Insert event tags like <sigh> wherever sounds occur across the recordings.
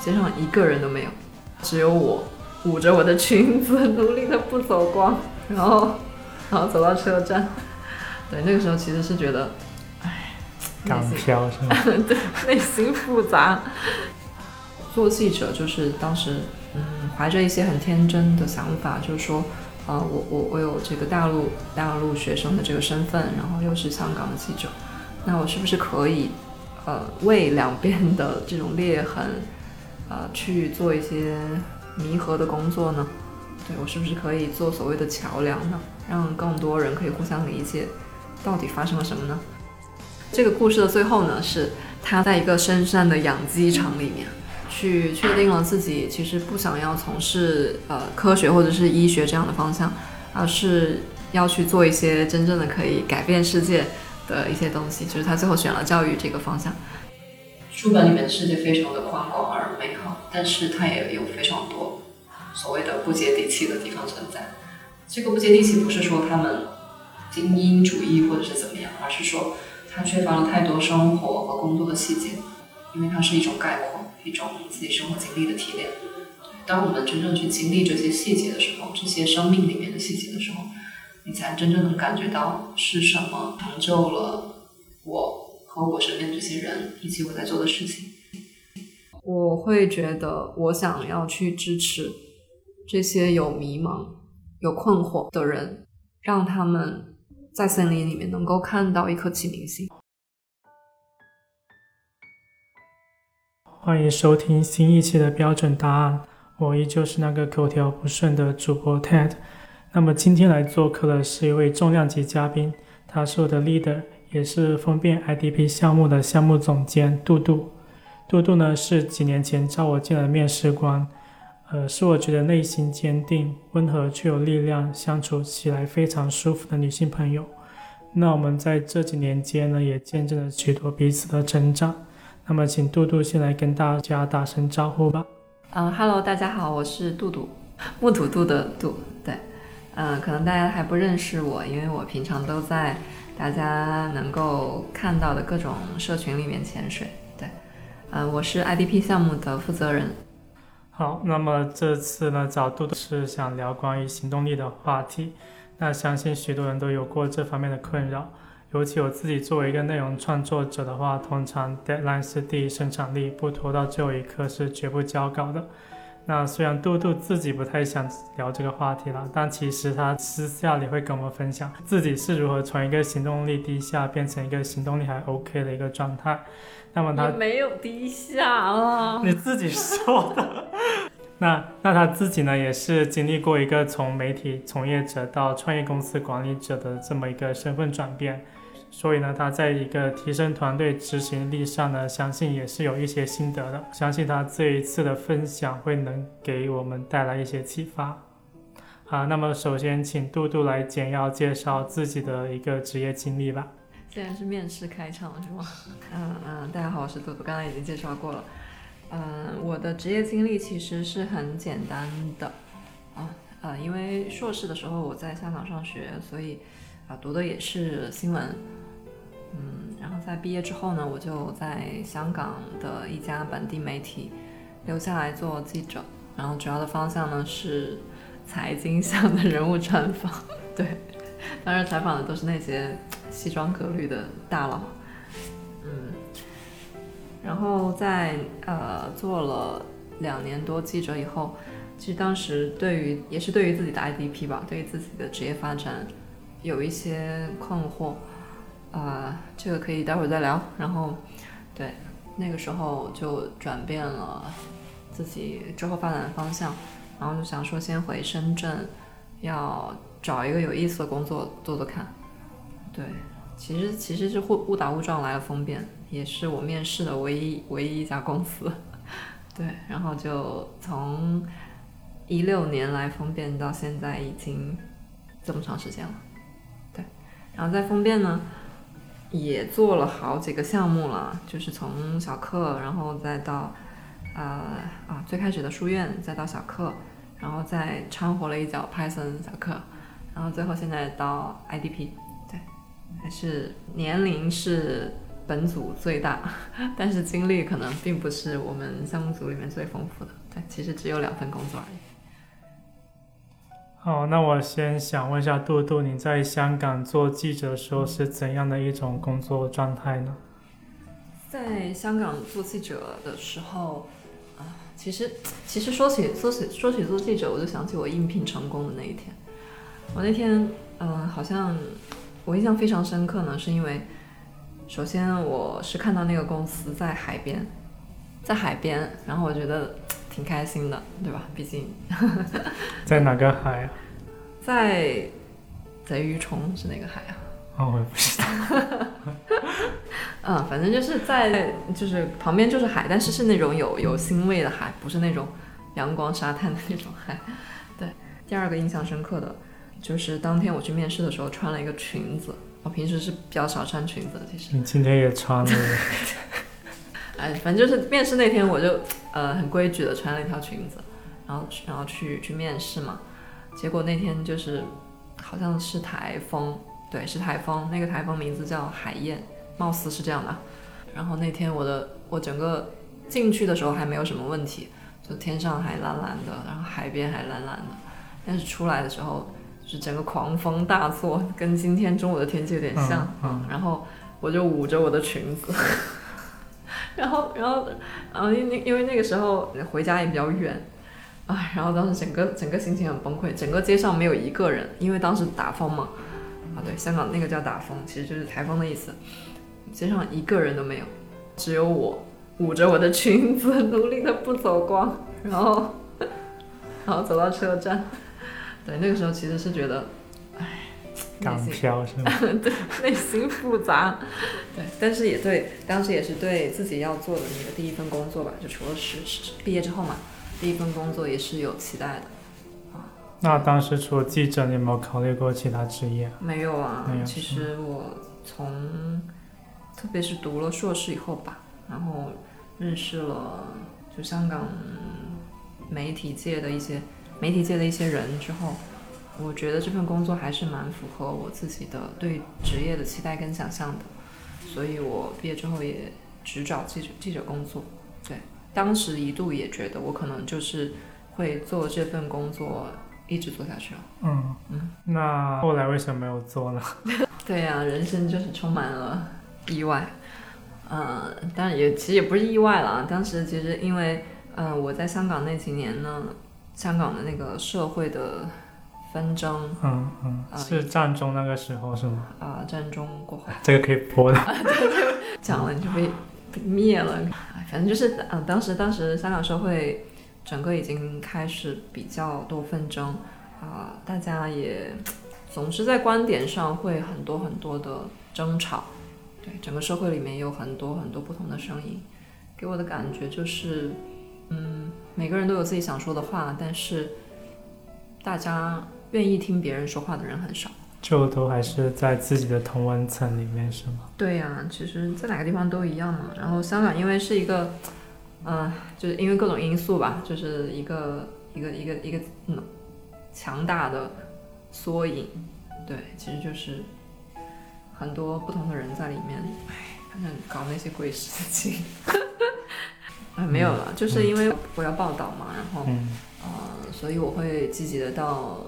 街上一个人都没有，只有我捂着我的裙子，努力的不走光，然后然后走到车站。对，那个时候其实是觉得，唉，港漂是吗？<laughs> 对，内心复杂。做记者就是当时，嗯，怀着一些很天真的想法，就是说，啊，我我我有这个大陆大陆学生的这个身份，然后又是香港的记者，那我是不是可以，呃，为两边的这种裂痕，呃，去做一些弥合的工作呢？对我是不是可以做所谓的桥梁呢？让更多人可以互相理解，到底发生了什么呢？这个故事的最后呢，是他在一个深山的养鸡场里面。去确定了自己其实不想要从事呃科学或者是医学这样的方向，而是要去做一些真正的可以改变世界的一些东西。就是他最后选了教育这个方向。书本里面的世界非常的宽广，但是它也有非常多所谓的不接地气的地方存在。这个不接地气不是说他们精英主义或者是怎么样，而是说它缺乏了太多生活和工作的细节，因为它是一种概括。一种自己生活经历的提炼。当我们真正去经历这些细节的时候，这些生命里面的细节的时候，你才真正能感觉到是什么成就了我和我身边这些人以及我在做的事情。我会觉得，我想要去支持这些有迷茫、有困惑的人，让他们在森林里面能够看到一颗启明星。欢迎收听新一期的标准答案，我依旧是那个口条不顺的主播 Ted。那么今天来做客的是一位重量级嘉宾，他是我的 leader，也是风变 IDP 项目的项目总监杜杜。杜杜呢是几年前招我进来的面试官，呃，是我觉得内心坚定、温和却有力量、相处起来非常舒服的女性朋友。那我们在这几年间呢，也见证了许多彼此的成长。那么，请杜杜先来跟大家打声招呼吧。嗯哈喽，大家好，我是杜杜，<laughs> 木土杜的杜。对，嗯，可能大家还不认识我，因为我平常都在大家能够看到的各种社群里面潜水。呃，我是 IDP 项目的负责人。好，那么这次呢，找杜杜是想聊关于行动力的话题。那相信许多人都有过这方面的困扰。尤其我自己作为一个内容创作者的话，通常 deadline 是第一生产力，不拖到最后一刻是绝不交稿的。那虽然杜杜自己不太想聊这个话题了，但其实他私下里会跟我们分享自己是如何从一个行动力低下变成一个行动力还 OK 的一个状态。那么他没有低下啊，<laughs> 你自己说的。<laughs> 那那他自己呢，也是经历过一个从媒体从业者到创业公司管理者的这么一个身份转变。所以呢，他在一个提升团队执行力上呢，相信也是有一些心得的。相信他这一次的分享会能给我们带来一些启发。好，那么首先请杜杜来简要介绍自己的一个职业经历吧。现在是面试开场是吗？嗯嗯，大家好，我是杜杜，刚刚已经介绍过了。嗯，我的职业经历其实是很简单的啊，呃，因为硕士的时候我在香港上学，所以啊读的也是新闻。嗯，然后在毕业之后呢，我就在香港的一家本地媒体留下来做记者，然后主要的方向呢是财经向的人物专访，<laughs> 对，当然采访的都是那些西装革履的大佬，嗯，然后在呃做了两年多记者以后，其实当时对于也是对于自己的 IDP 吧，对于自己的职业发展有一些困惑。啊，这个可以待会儿再聊。然后，对，那个时候就转变了自己之后发展的方向，然后就想说先回深圳，要找一个有意思的工作做做看。对，其实其实是误误打误撞来了丰变，也是我面试的唯一唯一一家公司。<laughs> 对，然后就从一六年来丰变到现在已经这么长时间了。对，然后在丰变呢。也做了好几个项目了，就是从小课，然后再到，呃啊，最开始的书院，再到小课，然后再掺和了一脚 Python 小课，然后最后现在到 IDP，还是年龄是本组最大，但是经历可能并不是我们项目组里面最丰富的。对，其实只有两份工作而已。好，那我先想问一下杜杜，你在香港做记者的时候是怎样的一种工作状态呢？在香港做记者的时候，啊，其实其实说起说起说起做记者，我就想起我应聘成功的那一天。我那天，嗯，好像我印象非常深刻呢，是因为首先我是看到那个公司在海边，在海边，然后我觉得挺开心的，对吧？毕竟 <laughs> 在哪个海啊？在贼鱼冲是哪个海啊？哦，我也不知道。<laughs> 嗯，反正就是在就是旁边就是海，但是是那种有有腥味的海，不是那种阳光沙滩的那种海。对，第二个印象深刻的，就是当天我去面试的时候穿了一个裙子。我平时是比较少穿裙子的，其实。你今天也穿了。<laughs> 哎，反正就是面试那天，我就呃很规矩的穿了一条裙子，然后然后去去面试嘛。结果那天就是好像是台风，对，是台风。那个台风名字叫海燕，貌似是这样的。然后那天我的我整个进去的时候还没有什么问题，就天上还蓝蓝的，然后海边还蓝蓝的。但是出来的时候，是整个狂风大作，跟今天中午的天气有点像。嗯。然后我就捂着我的裙子，<laughs> 然后然后然后因为因为那个时候回家也比较远。啊，然后当时整个整个心情很崩溃，整个街上没有一个人，因为当时打风嘛，啊对，香港那个叫打风，其实就是台风的意思，街上一个人都没有，只有我捂着我的裙子，努力的不走光，然后然后走到车站，对，那个时候其实是觉得，唉，港漂是吗？<laughs> 对，内心复杂，对，但是也对，当时也是对自己要做的那个第一份工作吧，就除了是是毕业之后嘛。第一份工作也是有期待的，啊，那当时除了记者，你有没有考虑过其他职业？没有啊，其实我从，特别是读了硕士以后吧，然后认识了就香港媒体界的一些媒体界的一些人之后，我觉得这份工作还是蛮符合我自己的对职业的期待跟想象的，所以我毕业之后也只找记者记者工作，对。当时一度也觉得我可能就是会做这份工作一直做下去了。嗯嗯，那后来为什么没有做呢？<laughs> 对呀，人生就是充满了意外。嗯，当然也其实也不是意外了。当时其实因为嗯我在香港那几年呢，香港的那个社会的纷争，嗯嗯，是战中那个时候是吗？啊，战中过后，<laughs> 这个可以播的。<laughs> 讲了你就被。灭了，反正就是，嗯，当时当时香港社会整个已经开始比较多纷争，啊，大家也总是在观点上会很多很多的争吵，对，整个社会里面有很多很多不同的声音，给我的感觉就是，嗯，每个人都有自己想说的话，但是大家愿意听别人说话的人很少。就都还是在自己的同温层里面是吗？对呀，其实，在哪个地方都一样嘛。然后香港因为是一个，嗯，就是因为各种因素吧，就是一个一个一个一个嗯强大的缩影。对，其实就是很多不同的人在里面，哎，反正搞那些鬼事情。<laughs> 啊，没有了，就是因为我要报道嘛，然后，呃，所以我会积极的到。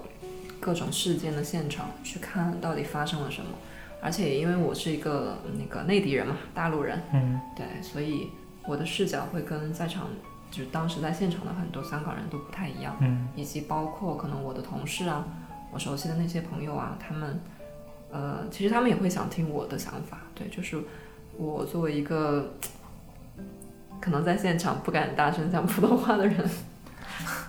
各种事件的现场去看到底发生了什么，而且因为我是一个那个内地人嘛，大陆人，嗯，对，所以我的视角会跟在场就是当时在现场的很多香港人都不太一样，嗯，以及包括可能我的同事啊，我熟悉的那些朋友啊，他们，呃，其实他们也会想听我的想法，对，就是我作为一个可能在现场不敢大声讲普通话的人，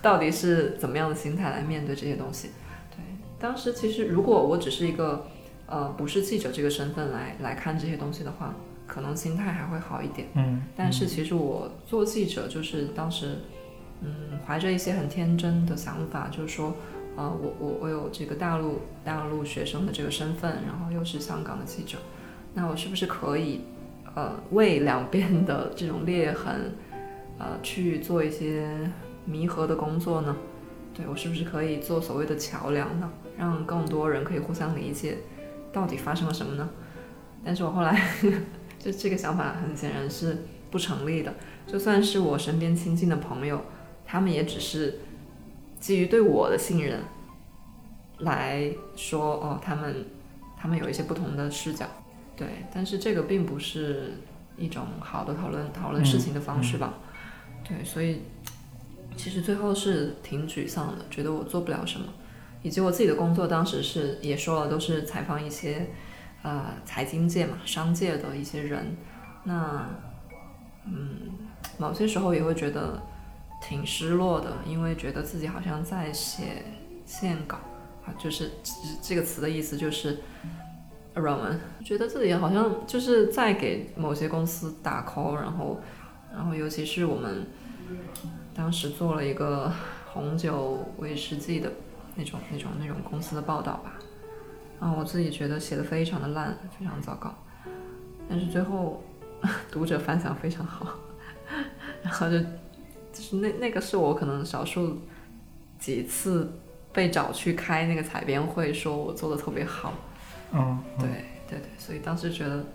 到底是怎么样的心态来面对这些东西。对当时其实，如果我只是一个，呃，不是记者这个身份来来看这些东西的话，可能心态还会好一点。嗯。但是其实我做记者，就是当时，嗯，怀着一些很天真的想法，就是说，呃，我我我有这个大陆大陆学生的这个身份，然后又是香港的记者，那我是不是可以，呃，为两边的这种裂痕，呃，去做一些弥合的工作呢？对我是不是可以做所谓的桥梁呢？让更多人可以互相理解，到底发生了什么呢？但是我后来 <laughs> 就这个想法很显然是不成立的。就算是我身边亲近的朋友，他们也只是基于对我的信任来说，哦，他们他们有一些不同的视角，对，但是这个并不是一种好的讨论讨论事情的方式吧？对，所以其实最后是挺沮丧的，觉得我做不了什么，以及我自己的工作当时是也说了，都是采访一些呃财经界嘛、商界的一些人，那嗯，某些时候也会觉得挺失落的，因为觉得自己好像在写线稿啊，就是这这个词的意思就是软文，觉得自己好像就是在给某些公司打 call，然后。然后，尤其是我们当时做了一个红酒威士忌的那种、那种、那种公司的报道吧，然后我自己觉得写的非常的烂，非常糟糕，但是最后 <laughs> 读者反响非常好，<laughs> 然后就就是那那个是我可能少数几次被找去开那个采编会，说我做的特别好，嗯，对对对，所以当时觉得。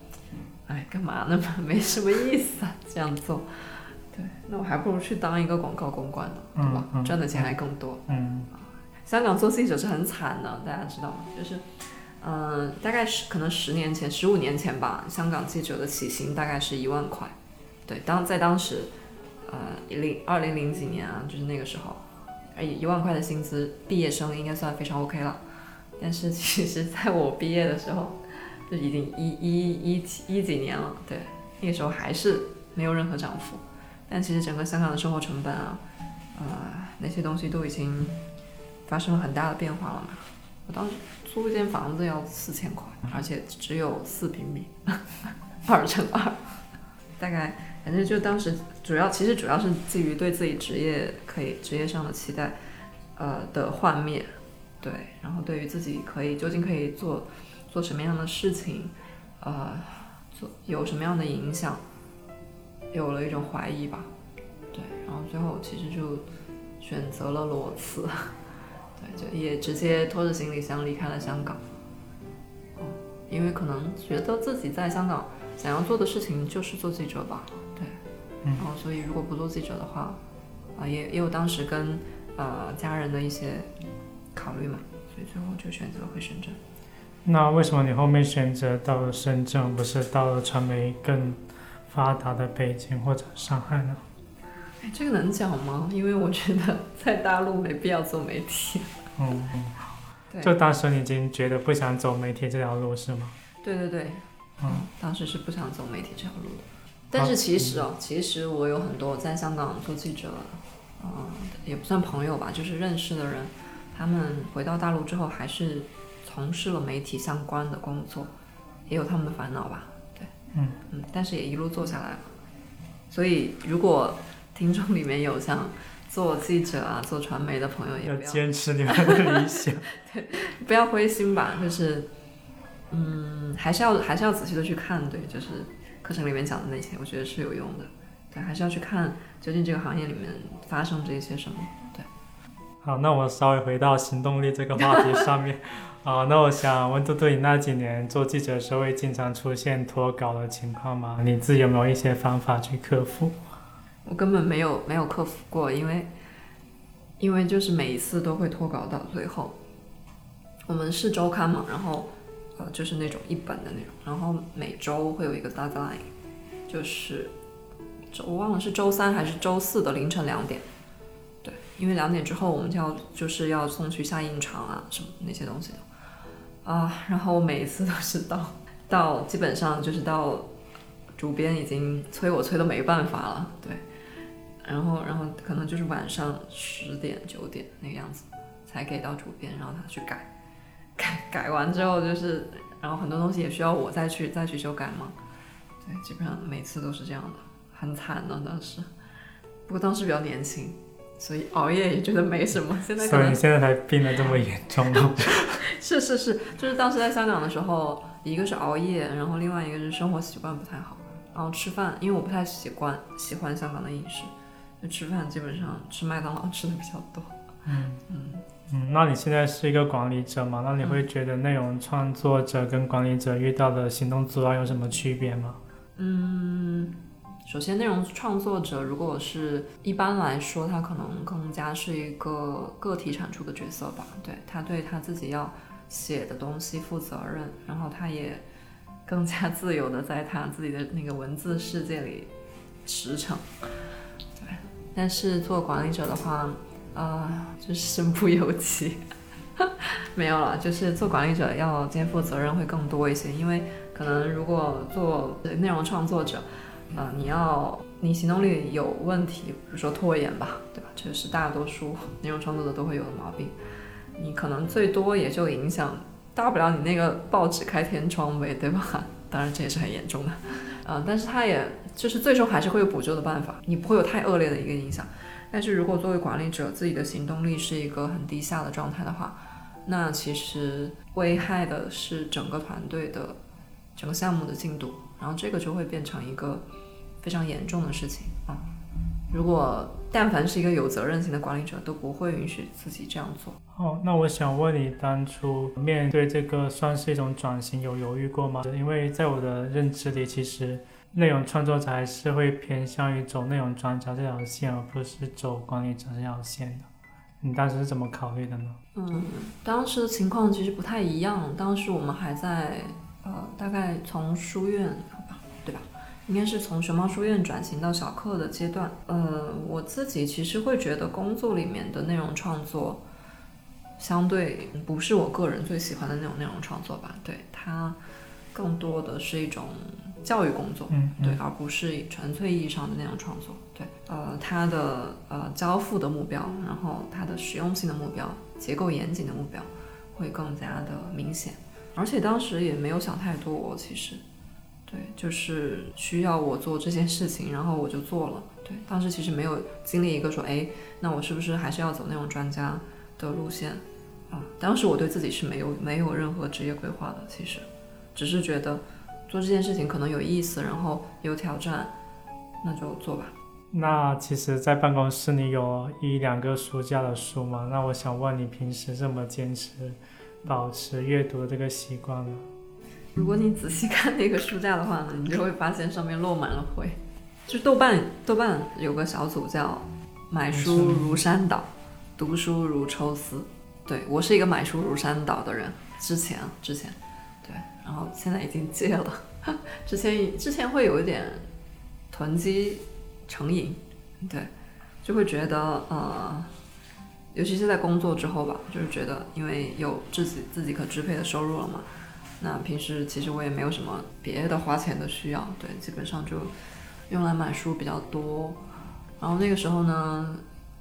哎，干嘛呢嘛？<laughs> 没什么意思啊，<laughs> 这样做。对，那我还不如去当一个广告公关呢，对吧？赚的钱还更多。嗯。香港做记者是很惨的，大家知道吗？就是，嗯，大概是可能十年前、十五年前吧，香港记者的起薪大概是一万块。对，当在当时，呃，零二零零几年啊，就是那个时候，而一万块的薪资，毕业生应该算非常 OK 了。但是其实在我毕业的时候。就已经一一一一几年了，对，那个时候还是没有任何涨幅，但其实整个香港的生活成本啊，呃，那些东西都已经发生了很大的变化了嘛。我当时租一间房子要四千块，而且只有四平米，<laughs> 二乘二，大概反正就当时主要其实主要是基于对自己职业可以职业上的期待，呃的幻灭，对，然后对于自己可以究竟可以做。做什么样的事情，呃，做有什么样的影响，有了一种怀疑吧，对，然后最后其实就选择了裸辞，对，就也直接拖着行李箱离开了香港，嗯，因为可能觉得自己在香港想要做的事情就是做记者吧，对，然后所以如果不做记者的话，啊，也也有当时跟呃家人的一些考虑嘛，所以最后就选择回深圳。那为什么你后面选择到了深圳，不是到了传媒更发达的北京或者上海呢？哎，这个能讲吗？因为我觉得在大陆没必要做媒体。<laughs> 嗯。就当时你已经觉得不想走媒体这条路是吗？对对对。嗯，当时是不想走媒体这条路的。但是其实哦，其实我有很多在香港做记者，嗯，也不算朋友吧，就是认识的人，他们回到大陆之后还是。从事了媒体相关的工作，也有他们的烦恼吧，对，嗯嗯，但是也一路做下来了。所以，如果听众里面有像做记者啊、做传媒的朋友，也要坚持你们的理想，<laughs> 对，不要灰心吧，就是，嗯，还是要还是要仔细的去看，对，就是课程里面讲的那些，我觉得是有用的，对，还是要去看究竟这个行业里面发生这些什么，对。好，那我稍微回到行动力这个话题上面。<laughs> 啊，那我想问嘟嘟，你那几年做记者的时候，会经常出现脱稿的情况吗？你自己有没有一些方法去克服？我根本没有没有克服过，因为因为就是每一次都会脱稿到最后。我们是周刊嘛，然后呃就是那种一本的那种，然后每周会有一个 deadline，就是我忘了是周三还是周四的凌晨两点。因为两点之后我们就要就是要送去下印厂啊什么那些东西的。啊，然后我每一次都是到到基本上就是到主编已经催我催的没办法了，对，然后然后可能就是晚上十点九点那个样子才给到主编，然后他去改，改改完之后就是，然后很多东西也需要我再去再去修改嘛，对，基本上每次都是这样的，很惨的当时，不过当时比较年轻。所以熬夜也觉得没什么，<laughs> 现在所以你现在才病得这么严重吗？<laughs> 是是是，就是当时在香港的时候，一个是熬夜，然后另外一个是生活习惯不太好，然后吃饭，因为我不太习惯喜欢香港的饮食，就吃饭基本上吃麦当劳吃的比较多。嗯嗯嗯，那你现在是一个管理者嘛？那你会觉得内容创作者跟管理者遇到的行动阻碍有什么区别吗？嗯，首先内容创作者如果是一般来说，他可能更加是一个个体产出的角色吧。对他对他自己要写的东西负责任，然后他也更加自由的在他自己的那个文字世界里驰骋。对，但是做管理者的话，呃，就是身不由己。<laughs> 没有了，就是做管理者要肩负责任会更多一些，因为可能如果做内容创作者，呃，你要你行动力有问题，比如说拖延吧，对吧？这是大多数内容创作者都会有的毛病。你可能最多也就影响，大不了你那个报纸开天窗呗，对吧？<laughs> 当然这也是很严重的，呃，但是它也就是最终还是会有补救的办法，你不会有太恶劣的一个影响。但是如果作为管理者，自己的行动力是一个很低下的状态的话，那其实危害的是整个团队的整个项目的进度，然后这个就会变成一个非常严重的事情啊！如果但凡是一个有责任心的管理者，都不会允许自己这样做。哦，那我想问你，当初面对这个算是一种转型，有犹豫过吗？因为在我的认知里，其实。内容创作者还是会偏向于走内容专家这条线，而不是走管理者这条线的。你当时是怎么考虑的呢？嗯，当时的情况其实不太一样。当时我们还在呃，大概从书院？应该是从熊猫书院转型到小课的阶段。呃，我自己其实会觉得工作里面的内容创作，相对不是我个人最喜欢的那种内容创作吧。对它，更多的是一种。教育工作，嗯，对，而不是纯粹意义上的内容创作，对，呃，它的呃交付的目标，然后它的实用性的目标，结构严谨的目标，会更加的明显。而且当时也没有想太多，其实，对，就是需要我做这件事情，然后我就做了。对，当时其实没有经历一个说，哎，那我是不是还是要走那种专家的路线啊？当时我对自己是没有没有任何职业规划的，其实，只是觉得。做这件事情可能有意思，然后有挑战，那就做吧。那其实，在办公室里有一两个书架的书嘛？那我想问你，平时这么坚持保持阅读的这个习惯呢？如果你仔细看那个书架的话呢，你就会发现上面落满了灰。就豆瓣，豆瓣有个小组叫“买书如山倒，读书如抽丝”。对我是一个买书如山倒的人。之前，之前。对然后现在已经戒了，<laughs> 之前之前会有一点囤积成瘾，对，就会觉得呃，尤其是在工作之后吧，就是觉得因为有自己自己可支配的收入了嘛，那平时其实我也没有什么别的花钱的需要，对，基本上就用来买书比较多。然后那个时候呢，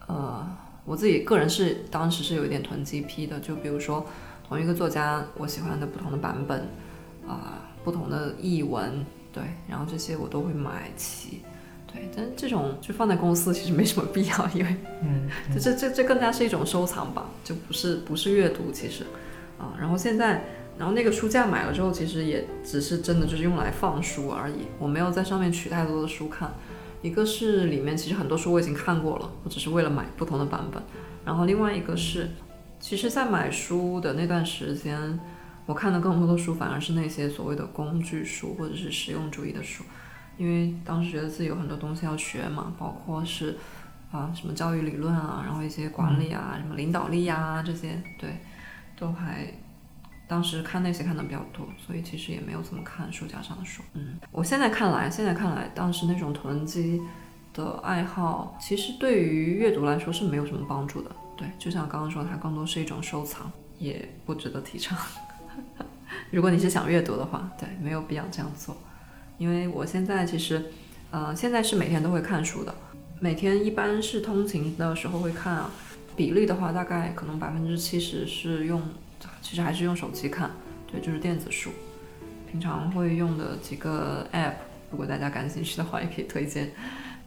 呃，我自己个人是当时是有一点囤积癖的，就比如说同一个作家我喜欢的不同的版本。啊，不同的译文，对，然后这些我都会买齐，对，但这种就放在公司其实没什么必要，因为，嗯，<laughs> 这这这这更加是一种收藏吧，就不是不是阅读，其实，啊，然后现在，然后那个书架买了之后，其实也只是真的就是用来放书而已，我没有在上面取太多的书看，一个是里面其实很多书我已经看过了，我只是为了买不同的版本，然后另外一个是，其实在买书的那段时间。我看的更多的书反而是那些所谓的工具书或者是实用主义的书，因为当时觉得自己有很多东西要学嘛，包括是啊什么教育理论啊，然后一些管理啊，什么领导力呀这些，对，都还当时看那些看的比较多，所以其实也没有怎么看书架上的书。嗯，我现在看来，现在看来，当时那种囤积的爱好，其实对于阅读来说是没有什么帮助的。对，就像刚刚说，它更多是一种收藏，也不值得提倡。<laughs> 如果你是想阅读的话，对，没有必要这样做。因为我现在其实，呃，现在是每天都会看书的，每天一般是通勤的时候会看啊。比例的话，大概可能百分之七十是用，其实还是用手机看，对，就是电子书。平常会用的几个 app，如果大家感兴趣的话，也可以推荐。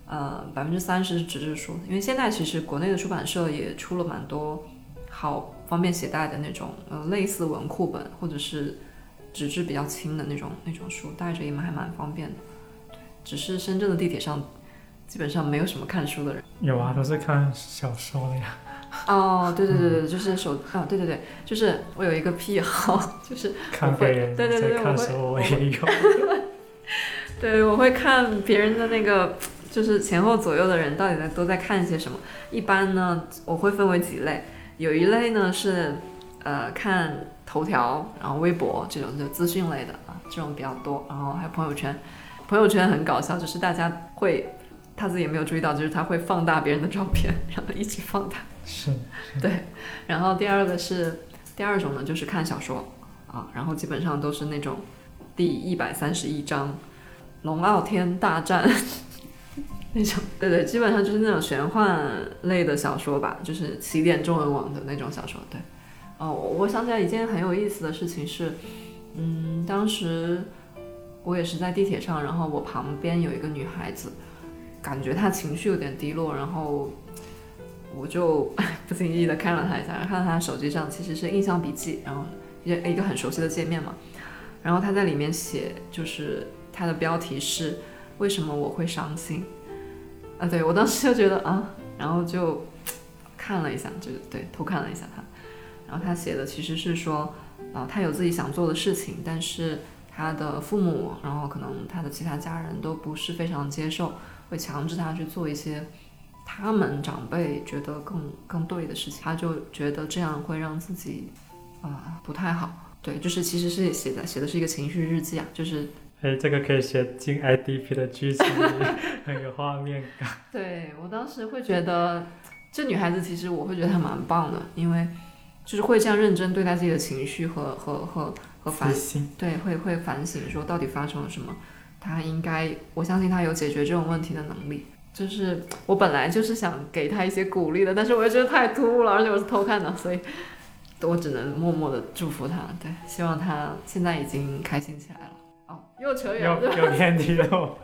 呃，百分之三十是纸质书，因为现在其实国内的出版社也出了蛮多好。方便携带的那种，呃，类似文库本或者是纸质比较轻的那种那种书，带着也蛮还蛮方便的。只是深圳的地铁上基本上没有什么看书的人。有啊，都是看小说的呀。哦，对对对对，就是手啊，对对对，就是我有一个癖好，<laughs> 就是看别人对对对，看书我也有。<laughs> 对，我会看别人的那个，就是前后左右的人到底在都在看些什么。一般呢，我会分为几类，有一类呢是呃看头条，然后微博这种就资讯类的啊，这种比较多。然后还有朋友圈，朋友圈很搞笑，就是大家会他自己也没有注意到，就是他会放大别人的照片，<laughs> 然后一起放大。是，对。然后第二个是第二种呢，就是看小说啊，然后基本上都是那种第一百三十一章。龙傲天大战 <laughs> 那种，对对，基本上就是那种玄幻类的小说吧，就是起点中文网的那种小说。对，哦，我想起来一件很有意思的事情是，嗯，当时我也是在地铁上，然后我旁边有一个女孩子，感觉她情绪有点低落，然后我就 <laughs> 不经意的看了他一下，然后看到他手机上其实是印象笔记，然后一一个很熟悉的界面嘛，然后他在里面写就是。他的标题是为什么我会伤心？啊，对我当时就觉得啊，然后就看了一下，就对偷看了一下他，然后他写的其实是说啊，他有自己想做的事情，但是他的父母，然后可能他的其他家人都不是非常接受，会强制他去做一些他们长辈觉得更更对的事情，他就觉得这样会让自己啊不太好。对，就是其实是写的写的是一个情绪日记啊，就是。哎，这个可以写进 IDP 的剧情，很有画面感。对我当时会觉得，这女孩子其实我会觉得她蛮棒的，因为就是会这样认真对待自己的情绪和和和和反省。对，会会反省说到底发生了什么，她应该，我相信她有解决这种问题的能力。就是我本来就是想给他一些鼓励的，但是我又觉得太突兀了，而且我是偷看的，所以我只能默默的祝福他。对，希望他现在已经开心起来了。哦又扯远了，又偏题了。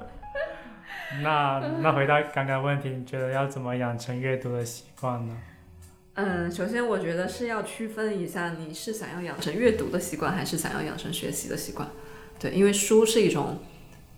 <laughs> 那那回到刚刚问题，你觉得要怎么养成阅读的习惯呢？嗯，首先我觉得是要区分一下，你是想要养成阅读的习惯，还是想要养成学习的习惯？对，因为书是一种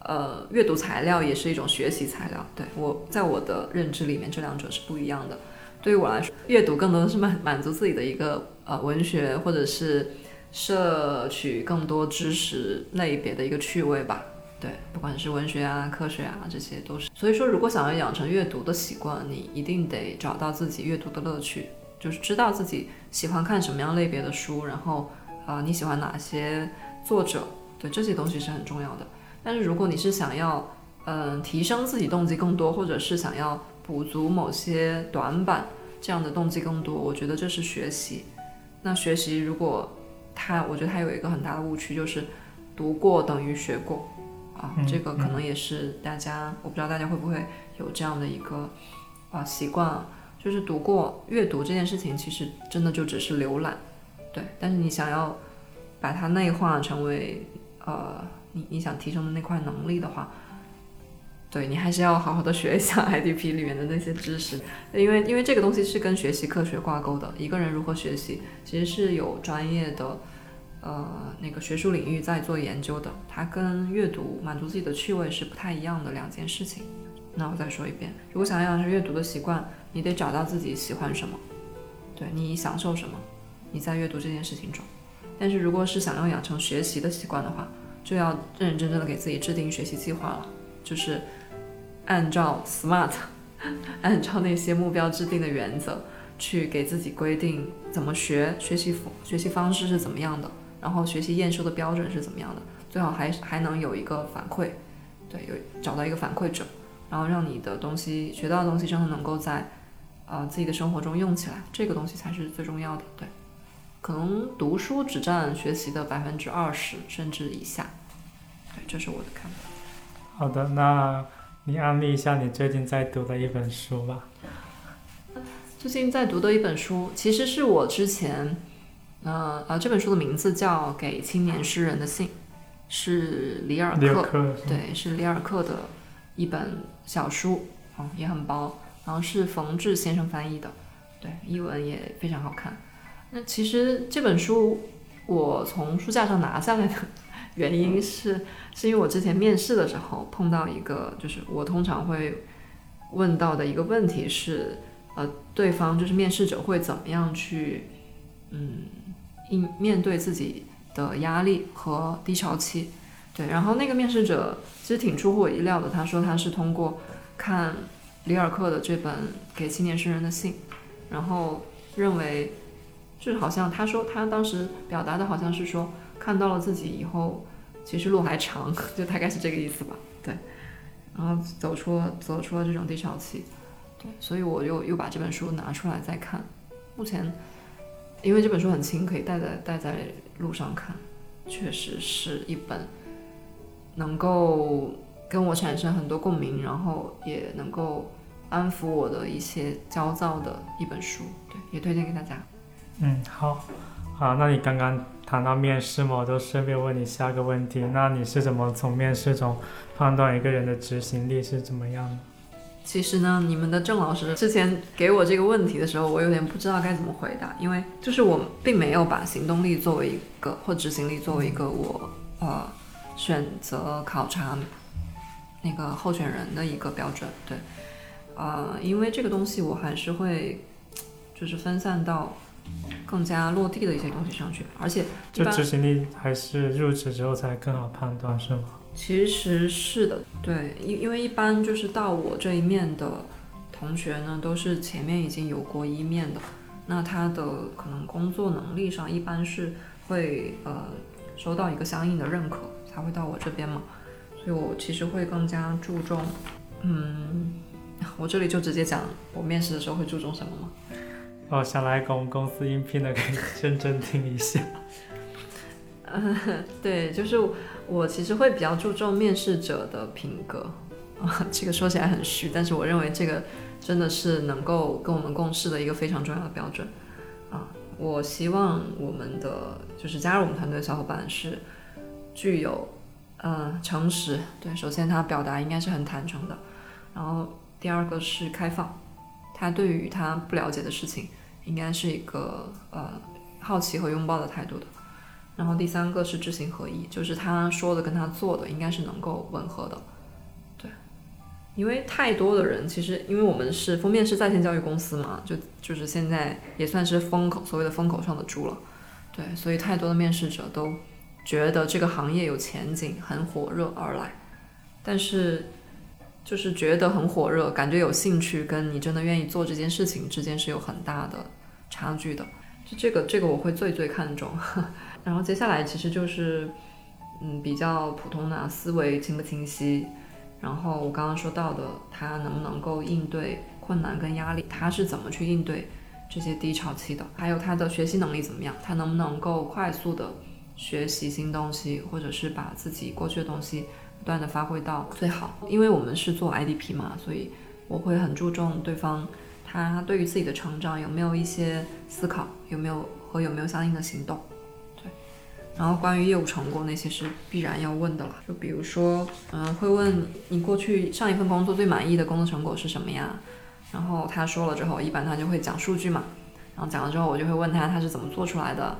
呃阅读材料，也是一种学习材料。对我在我的认知里面，这两者是不一样的。对于我来说，阅读更多的是满满足自己的一个呃文学，或者是。摄取更多知识类别的一个趣味吧，对，不管是文学啊、科学啊，这些都是。所以说，如果想要养成阅读的习惯，你一定得找到自己阅读的乐趣，就是知道自己喜欢看什么样类别的书，然后啊，你喜欢哪些作者，对这些东西是很重要的。但是如果你是想要嗯提升自己动机更多，或者是想要补足某些短板，这样的动机更多，我觉得这是学习。那学习如果它，我觉得它有一个很大的误区，就是读过等于学过，啊，这个可能也是大家，我不知道大家会不会有这样的一个啊习惯，就是读过阅读这件事情，其实真的就只是浏览，对。但是你想要把它内化成为呃你你想提升的那块能力的话，对你还是要好好的学一下 <laughs> IDP 里面的那些知识，因为因为这个东西是跟学习科学挂钩的，一个人如何学习，其实是有专业的。呃，那个学术领域在做研究的，它跟阅读满足自己的趣味是不太一样的两件事情。那我再说一遍，如果想要养成阅读的习惯，你得找到自己喜欢什么，对你享受什么，你在阅读这件事情中。但是如果是想要养成学习的习惯的话，就要认认真真的给自己制定学习计划了，就是按照 SMART，<laughs> 按照那些目标制定的原则去给自己规定怎么学，学习学习方式是怎么样的。然后学习验收的标准是怎么样的？最好还还能有一个反馈，对，有找到一个反馈者，然后让你的东西学到的东西真的能够在，呃自己的生活中用起来，这个东西才是最重要的。对，可能读书只占学习的百分之二十甚至以下，对，这是我的看法。好的，那你安利一下你最近在读的一本书吧。最近在读的一本书，其实是我之前。呃呃，这本书的名字叫《给青年诗人的信》，是里尔克，对，是里尔克的一本小书，嗯，也很薄，然后是冯志先生翻译的，对，译文也非常好看。那其实这本书我从书架上拿下来的 <laughs> 原因是，是因为我之前面试的时候碰到一个，就是我通常会问到的一个问题是，呃，对方就是面试者会怎么样去，嗯。应面对自己的压力和低潮期，对，然后那个面试者其实挺出乎我意料的，他说他是通过看里尔克的这本《给青年诗人的信》，然后认为就是好像他说他当时表达的好像是说看到了自己以后其实路还长，就大概是这个意思吧。对，然后走出走出了这种低潮期，对，所以我又又把这本书拿出来再看。目前因为这本书很轻，可以带在带在路上看，确实是一本。能够跟我产生很多共鸣，然后也能够安抚我的一些焦躁的一本书，对，也推荐给大家。嗯，好，好，那你刚刚谈到面试嘛，我就顺便问你下个问题，那你是怎么从面试中判断一个人的执行力是怎么样的？其实呢，你们的郑老师之前给我这个问题的时候，我有点不知道该怎么回答，因为就是我并没有把行动力作为一个或执行力作为一个我呃。选择考察那个候选人的一个标准，对，呃，因为这个东西我还是会就是分散到更加落地的一些东西上去，而且就执行力还是入职之后才更好判断，是吗？其实是的，对，因因为一般就是到我这一面的同学呢，都是前面已经有过一面的，那他的可能工作能力上一般是会呃收到一个相应的认可。才会到我这边嘛，所以我其实会更加注重，嗯，我这里就直接讲我面试的时候会注重什么吗？哦，想来公公司应聘的可以认真听一下。嗯，<laughs> 对，就是我其实会比较注重面试者的品格啊，这个说起来很虚，但是我认为这个真的是能够跟我们共事的一个非常重要的标准啊。我希望我们的就是加入我们团队的小伙伴是。具有，呃，诚实。对，首先他表达应该是很坦诚的，然后第二个是开放，他对于他不了解的事情，应该是一个呃好奇和拥抱的态度的，然后第三个是知行合一，就是他说的跟他做的应该是能够吻合的。对，因为太多的人其实，因为我们是封面是在线教育公司嘛，就就是现在也算是风口，所谓的风口上的猪了。对，所以太多的面试者都。觉得这个行业有前景，很火热而来，但是就是觉得很火热，感觉有兴趣，跟你真的愿意做这件事情之间是有很大的差距的。就这个，这个我会最最看重。<laughs> 然后接下来其实就是，嗯，比较普通的思维清不清晰，然后我刚刚说到的，他能不能够应对困难跟压力，他是怎么去应对这些低潮期的，还有他的学习能力怎么样，他能不能够快速的。学习新东西，或者是把自己过去的东西不断的发挥到最好。因为我们是做 IDP 嘛，所以我会很注重对方他对于自己的成长有没有一些思考，有没有和有没有相应的行动。对，然后关于业务成果那些是必然要问的了。就比如说，嗯，会问你过去上一份工作最满意的工作成果是什么呀？然后他说了之后，一般他就会讲数据嘛。然后讲了之后，我就会问他他是怎么做出来的。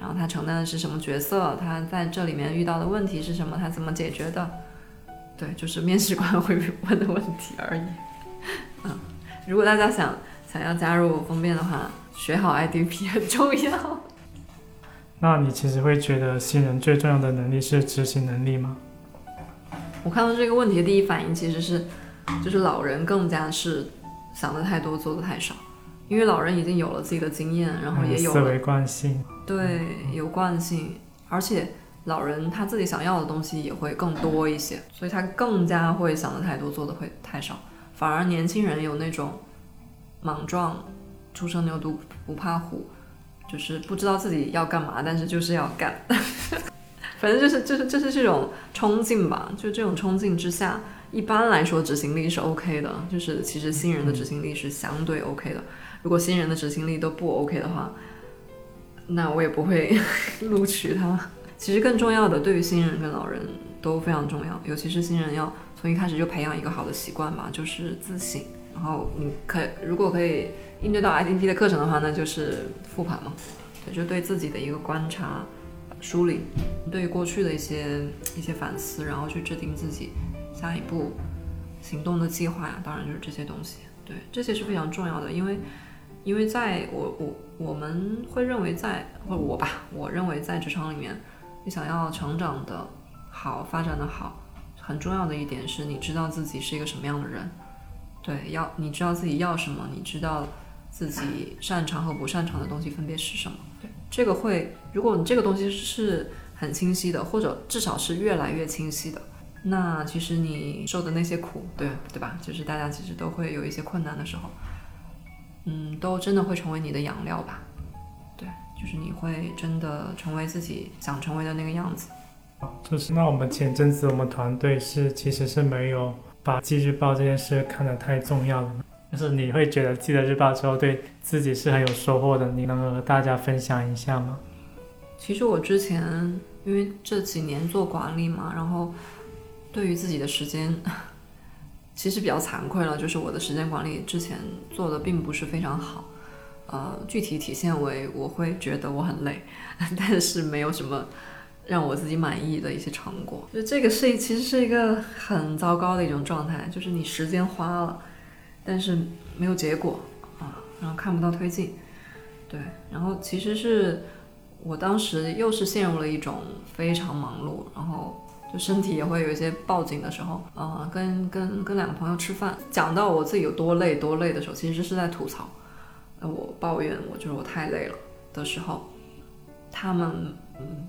然后他承担的是什么角色？他在这里面遇到的问题是什么？他怎么解决的？对，就是面试官会问的问题而已。嗯，如果大家想想要加入封面的话，学好 IDP <laughs> 很重要。那你其实会觉得新人最重要的能力是执行能力吗？我看到这个问题的第一反应其实是，就是老人更加是想的太多，做的太少。因为老人已经有了自己的经验，然后也有思维惯性，对，有惯性，而且老人他自己想要的东西也会更多一些，所以他更加会想的太多，做的会太少。反而年轻人有那种莽撞，初生牛犊不怕虎，就是不知道自己要干嘛，但是就是要干，<laughs> 反正就是就是就是这种冲劲吧。就这种冲劲之下，一般来说执行力是 OK 的，就是其实新人的执行力是相对 OK 的。如果新人的执行力都不 OK 的话，那我也不会 <laughs> 录取他。其实更重要的，对于新人跟老人都非常重要，尤其是新人要从一开始就培养一个好的习惯吧，就是自省。然后你可如果可以应对到 IDP 的课程的话，那就是复盘嘛，对，就对自己的一个观察、梳理，对过去的一些一些反思，然后去制定自己下一步行动的计划呀。当然就是这些东西，对，这些是非常重要的，因为。因为在我我我们会认为在或者我吧，我认为在职场里面，你想要成长的好，发展的好，很重要的一点是你知道自己是一个什么样的人，对，要你知道自己要什么，你知道自己擅长和不擅长的东西分别是什么，对，这个会，如果你这个东西是很清晰的，或者至少是越来越清晰的，那其实你受的那些苦，对对吧？就是大家其实都会有一些困难的时候，嗯，都真的会成为你的养料吧。对就是你会真的成为自己想成为的那个样子。就是那我们前阵子我们团队是其实是没有把记日报这件事看得太重要的。就是你会觉得记了日报之后对自己是很有收获的，你能和大家分享一下吗？其实我之前因为这几年做管理嘛，然后对于自己的时间 <laughs> 其实比较惭愧了，就是我的时间管理之前做的并不是非常好。呃，具体体现为我会觉得我很累，<laughs> 但是没有什么让我自己满意的一些成果。就这个是其实是一个很糟糕的一种状态，就是你时间花了，但是没有结果啊，然后看不到推进。对，然后其实是我当时又是陷入了一种非常忙碌，然后就身体也会有一些报警的时候啊，跟跟跟两个朋友吃饭，讲到我自己有多累多累的时候，其实是在吐槽。我抱怨我就是我太累了的时候，他们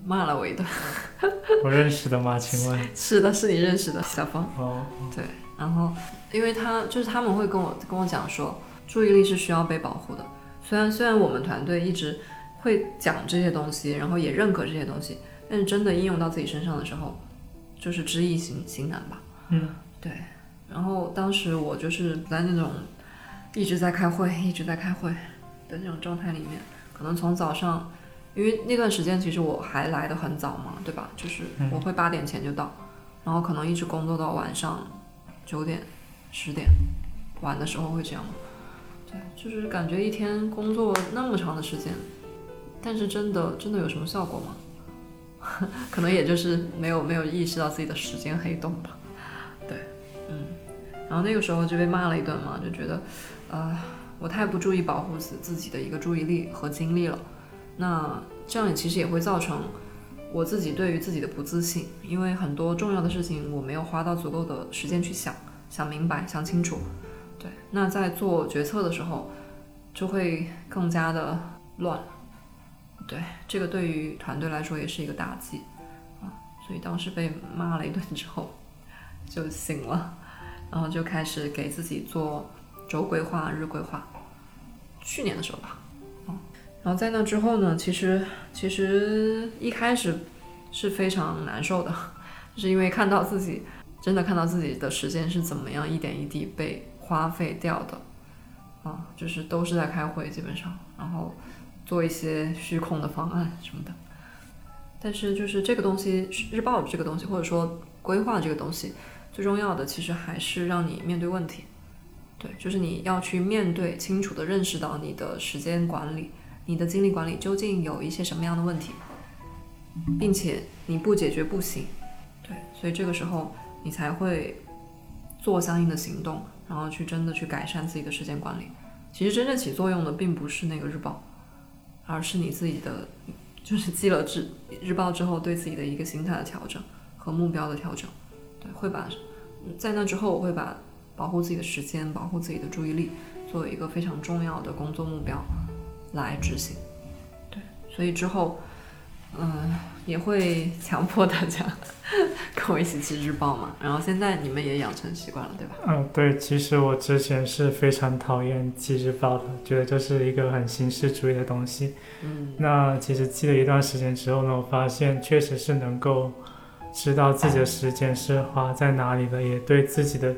骂了我一顿。<laughs> 我认识的吗？请问？<laughs> 是的，是你认识的小峰。哦。对，然后因为他就是他们会跟我跟我讲说，注意力是需要被保护的。虽然虽然我们团队一直会讲这些东西，然后也认可这些东西，但是真的应用到自己身上的时候，就是知易行行难吧。嗯，对。然后当时我就是在那种。一直在开会，一直在开会的那种状态里面，可能从早上，因为那段时间其实我还来的很早嘛，对吧？就是我会八点前就到，然后可能一直工作到晚上九点、十点，晚的时候会这样。对，就是感觉一天工作那么长的时间，但是真的真的有什么效果吗？<laughs> 可能也就是没有没有意识到自己的时间黑洞吧。对，嗯，然后那个时候就被骂了一顿嘛，就觉得。呃，我太不注意保护自自己的一个注意力和精力了，那这样也其实也会造成我自己对于自己的不自信，因为很多重要的事情我没有花到足够的时间去想，想明白，想清楚。对，那在做决策的时候就会更加的乱。对，这个对于团队来说也是一个打击啊，所以当时被骂了一顿之后就醒了，然后就开始给自己做。周规划、日规划，去年的时候吧，然后在那之后呢，其实其实一开始是非常难受的，就是因为看到自己真的看到自己的时间是怎么样一点一滴被花费掉的，啊，就是都是在开会基本上，然后做一些虚空的方案什么的，但是就是这个东西，日报这个东西，或者说规划这个东西，最重要的其实还是让你面对问题。对，就是你要去面对，清楚的认识到你的时间管理、你的精力管理究竟有一些什么样的问题，并且你不解决不行。对，所以这个时候你才会做相应的行动，然后去真的去改善自己的时间管理。其实真正起作用的并不是那个日报，而是你自己的，就是记了日日报之后对自己的一个心态的调整和目标的调整。对，会把在那之后我会把。保护自己的时间，保护自己的注意力，作为一个非常重要的工作目标来执行。对，所以之后，嗯，也会强迫大家跟我一起记日报嘛。然后现在你们也养成习惯了，对吧？嗯，对。其实我之前是非常讨厌记日报的，觉得这是一个很形式主义的东西。嗯。那其实记了一段时间之后呢，我发现确实是能够知道自己的时间是花在哪里的，也对自己的。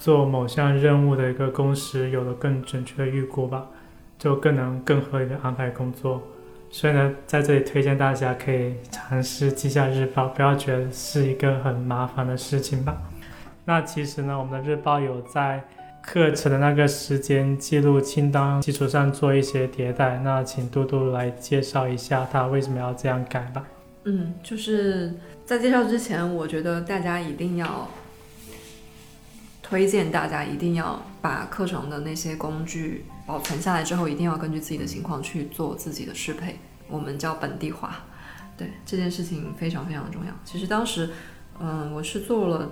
做某项任务的一个工时有了更准确的预估吧，就更能更合理的安排工作。所以呢，在这里推荐大家可以尝试记下日报，不要觉得是一个很麻烦的事情吧。那其实呢，我们的日报有在课程的那个时间记录清单基础上做一些迭代。那请嘟嘟来介绍一下他为什么要这样改吧。嗯，就是在介绍之前，我觉得大家一定要。推荐大家一定要把课程的那些工具保存下来之后，一定要根据自己的情况去做自己的适配，我们叫本地化。对这件事情非常非常重要。其实当时嗯，我是做了，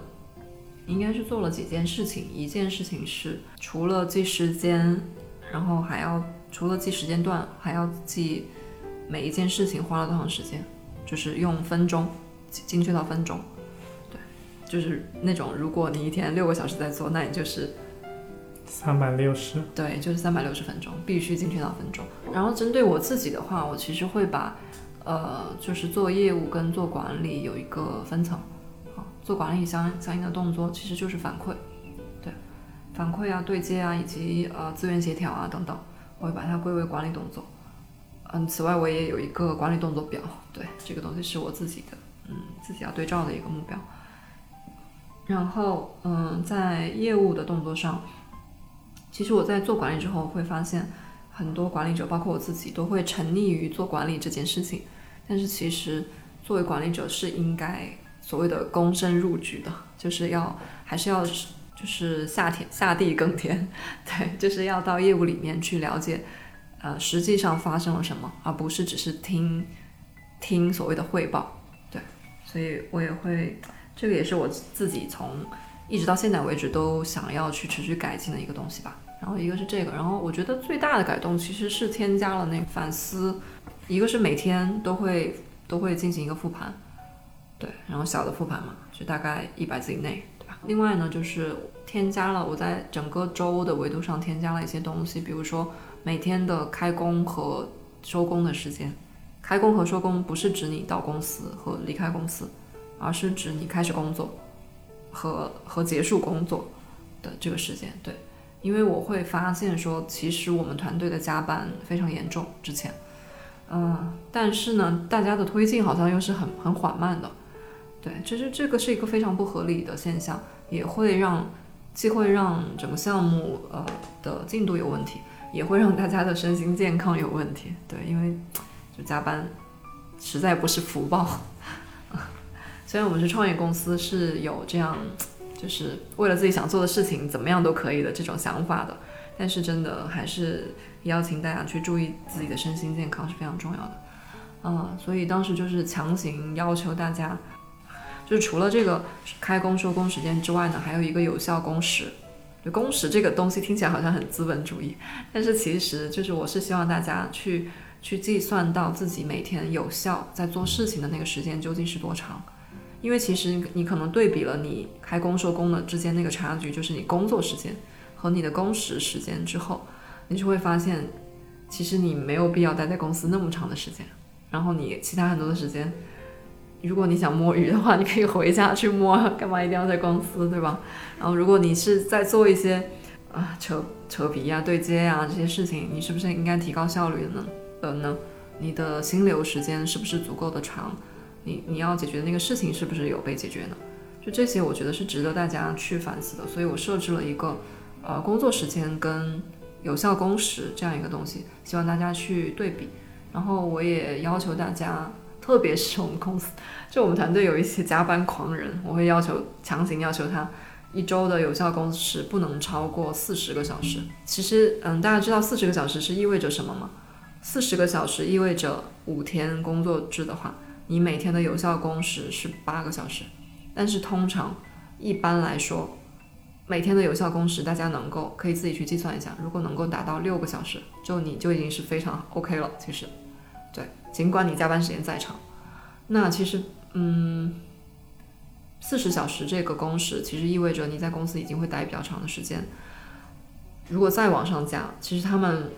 应该是做了几件事情。一件事情是除了记时间，然后还要除了记时间段，还要记每一件事情花了多长时间，就是用分钟，精确到分钟。对，就是那种如果你一天六个小时在做，那你就是三百六十。对，就是三百六十分钟，必须精确到分钟。然后针对我自己的话，我其实会把。呃，就是做业务跟做管理有一个分层，啊，做管理相相应的动作其实就是反馈，对，反馈啊、对接啊，以及呃资源协调啊等等，我会把它归为管理动作。嗯，此外我也有一个管理动作表，对，这个东西是我自己的，嗯，自己要对照的一个目标。然后，嗯，在业务的动作上，其实我在做管理之后会发现，很多管理者，包括我自己，都会沉溺于做管理这件事情。但是其实，作为管理者是应该所谓的躬身入局的，就是要还是要就是下田下地耕田，<laughs> 对，就是要到业务里面去了解，呃，实际上发生了什么，而不是只是听听所谓的汇报，对，所以我也会，这个也是我自己从一直到现在为止都想要去持续改进的一个东西吧。然后一个是这个，然后我觉得最大的改动其实是添加了那个反思。一个是每天都会都会进行一个复盘，对，然后小的复盘嘛，就大概一百字以内，对吧？另外呢，就是添加了我在整个周的维度上添加了一些东西，比如说每天的开工和收工的时间。开工和收工不是指你到公司和离开公司，而是指你开始工作和和结束工作的这个时间。对，因为我会发现说，其实我们团队的加班非常严重，之前。嗯，但是呢，大家的推进好像又是很很缓慢的，对，其实这个是一个非常不合理的现象，也会让既会让整个项目呃的进度有问题，也会让大家的身心健康有问题，对，因为就加班实在不是福报。虽然我们是创业公司，是有这样 <tsk> 就是为了自己想做的事情怎么样都可以的这种想法的，但是真的还是。邀请大家去注意自己的身心健康是非常重要的，嗯，所以当时就是强行要求大家，就是除了这个开工收工时间之外呢，还有一个有效工时。就工时这个东西听起来好像很资本主义，但是其实就是我是希望大家去去计算到自己每天有效在做事情的那个时间究竟是多长，因为其实你可能对比了你开工收工的之间那个差距，就是你工作时间和你的工时时间之后。你就会发现，其实你没有必要待在公司那么长的时间。然后你其他很多的时间，如果你想摸鱼的话，你可以回家去摸，干嘛一定要在公司，对吧？然后如果你是在做一些啊扯扯皮呀、对接呀这些事情，你是不是应该提高效率的呢？呃呢？你的心流时间是不是足够的长？你你要解决的那个事情是不是有被解决呢？就这些，我觉得是值得大家去反思的。所以我设置了一个呃工作时间跟有效工时这样一个东西，希望大家去对比。然后我也要求大家，特别是我们公司，就我们团队有一些加班狂人，我会要求强行要求他一周的有效工时不能超过四十个小时。其实，嗯，大家知道四十个小时是意味着什么吗？四十个小时意味着五天工作制的话，你每天的有效工时是八个小时。但是通常，一般来说。每天的有效工时，大家能够可以自己去计算一下。如果能够达到六个小时，就你就已经是非常 OK 了。其实，对，尽管你加班时间再长，那其实，嗯，四十小时这个工时，其实意味着你在公司已经会待比较长的时间。如果再往上加，其实他们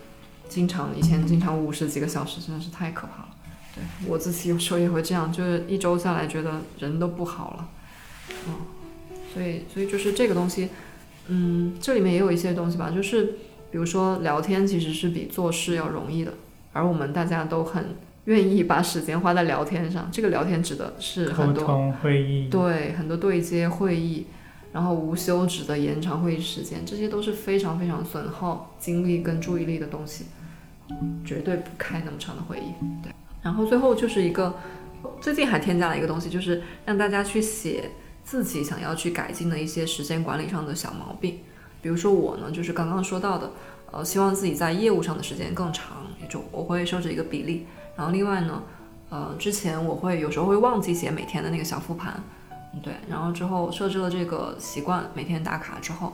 经常以前经常五十几个小时，真的是太可怕了。对我自己有时候也会这样，就是一周下来觉得人都不好了，嗯。所以，所以就是这个东西，嗯，这里面也有一些东西吧，就是比如说聊天其实是比做事要容易的，而我们大家都很愿意把时间花在聊天上。这个聊天指的是很多会议，对，很多对接会议，然后无休止的延长会议时间，这些都是非常非常损耗精力跟注意力的东西，绝对不开那么长的会议。对，然后最后就是一个最近还添加了一个东西，就是让大家去写。自己想要去改进的一些时间管理上的小毛病，比如说我呢，就是刚刚说到的，呃，希望自己在业务上的时间更长，就我会设置一个比例。然后另外呢，呃，之前我会有时候会忘记写每天的那个小复盘，对，然后之后设置了这个习惯，每天打卡之后，